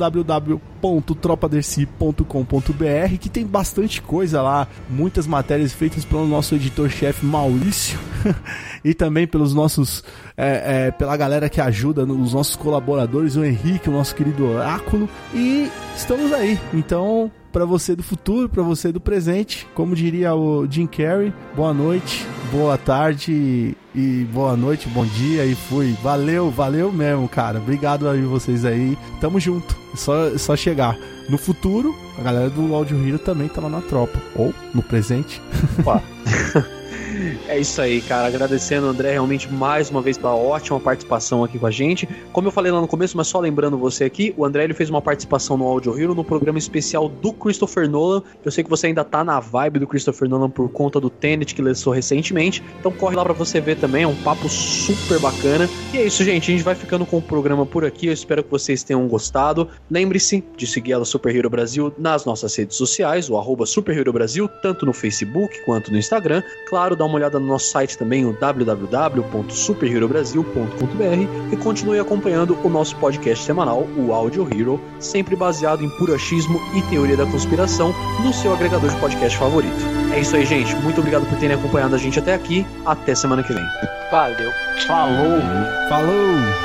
www.tropadercy.com.br que tem bastante coisa lá, muitas matérias feitas pelo nosso editor-chefe Maurício e também pelos nossos é, é, pela galera que ajuda, os nossos colaboradores, o Henrique, o nosso querido Oráculo e estamos aí. Então para você do futuro, para você do presente. Como diria o Jim Carrey, boa noite, boa tarde e boa noite, bom dia e fui. Valeu, valeu mesmo, cara. Obrigado aí vocês aí. Tamo junto. Só, só chegar. No futuro, a galera do Audio Hero também tá lá na tropa. Ou no presente. É isso aí, cara. Agradecendo André realmente mais uma vez pela ótima participação aqui com a gente. Como eu falei lá no começo, mas só lembrando você aqui, o André ele fez uma participação no Audio Hero no programa especial do Christopher Nolan. Eu sei que você ainda tá na vibe do Christopher Nolan por conta do Tenet que lançou recentemente. Então corre lá para você ver também, é um papo super bacana. E é isso, gente. A gente vai ficando com o programa por aqui. Eu espero que vocês tenham gostado. Lembre-se de seguir a Super Hero Brasil nas nossas redes sociais, o arroba Super Hero Brasil, tanto no Facebook quanto no Instagram. Claro, dá uma olhada no nosso site também, o www.superherobrasil.com.br e continue acompanhando o nosso podcast semanal, o Audio Hero, sempre baseado em puro achismo e teoria da conspiração no seu agregador de podcast favorito. É isso aí, gente. Muito obrigado por terem acompanhado a gente até aqui. Até semana que vem. Valeu. Falou. Falou!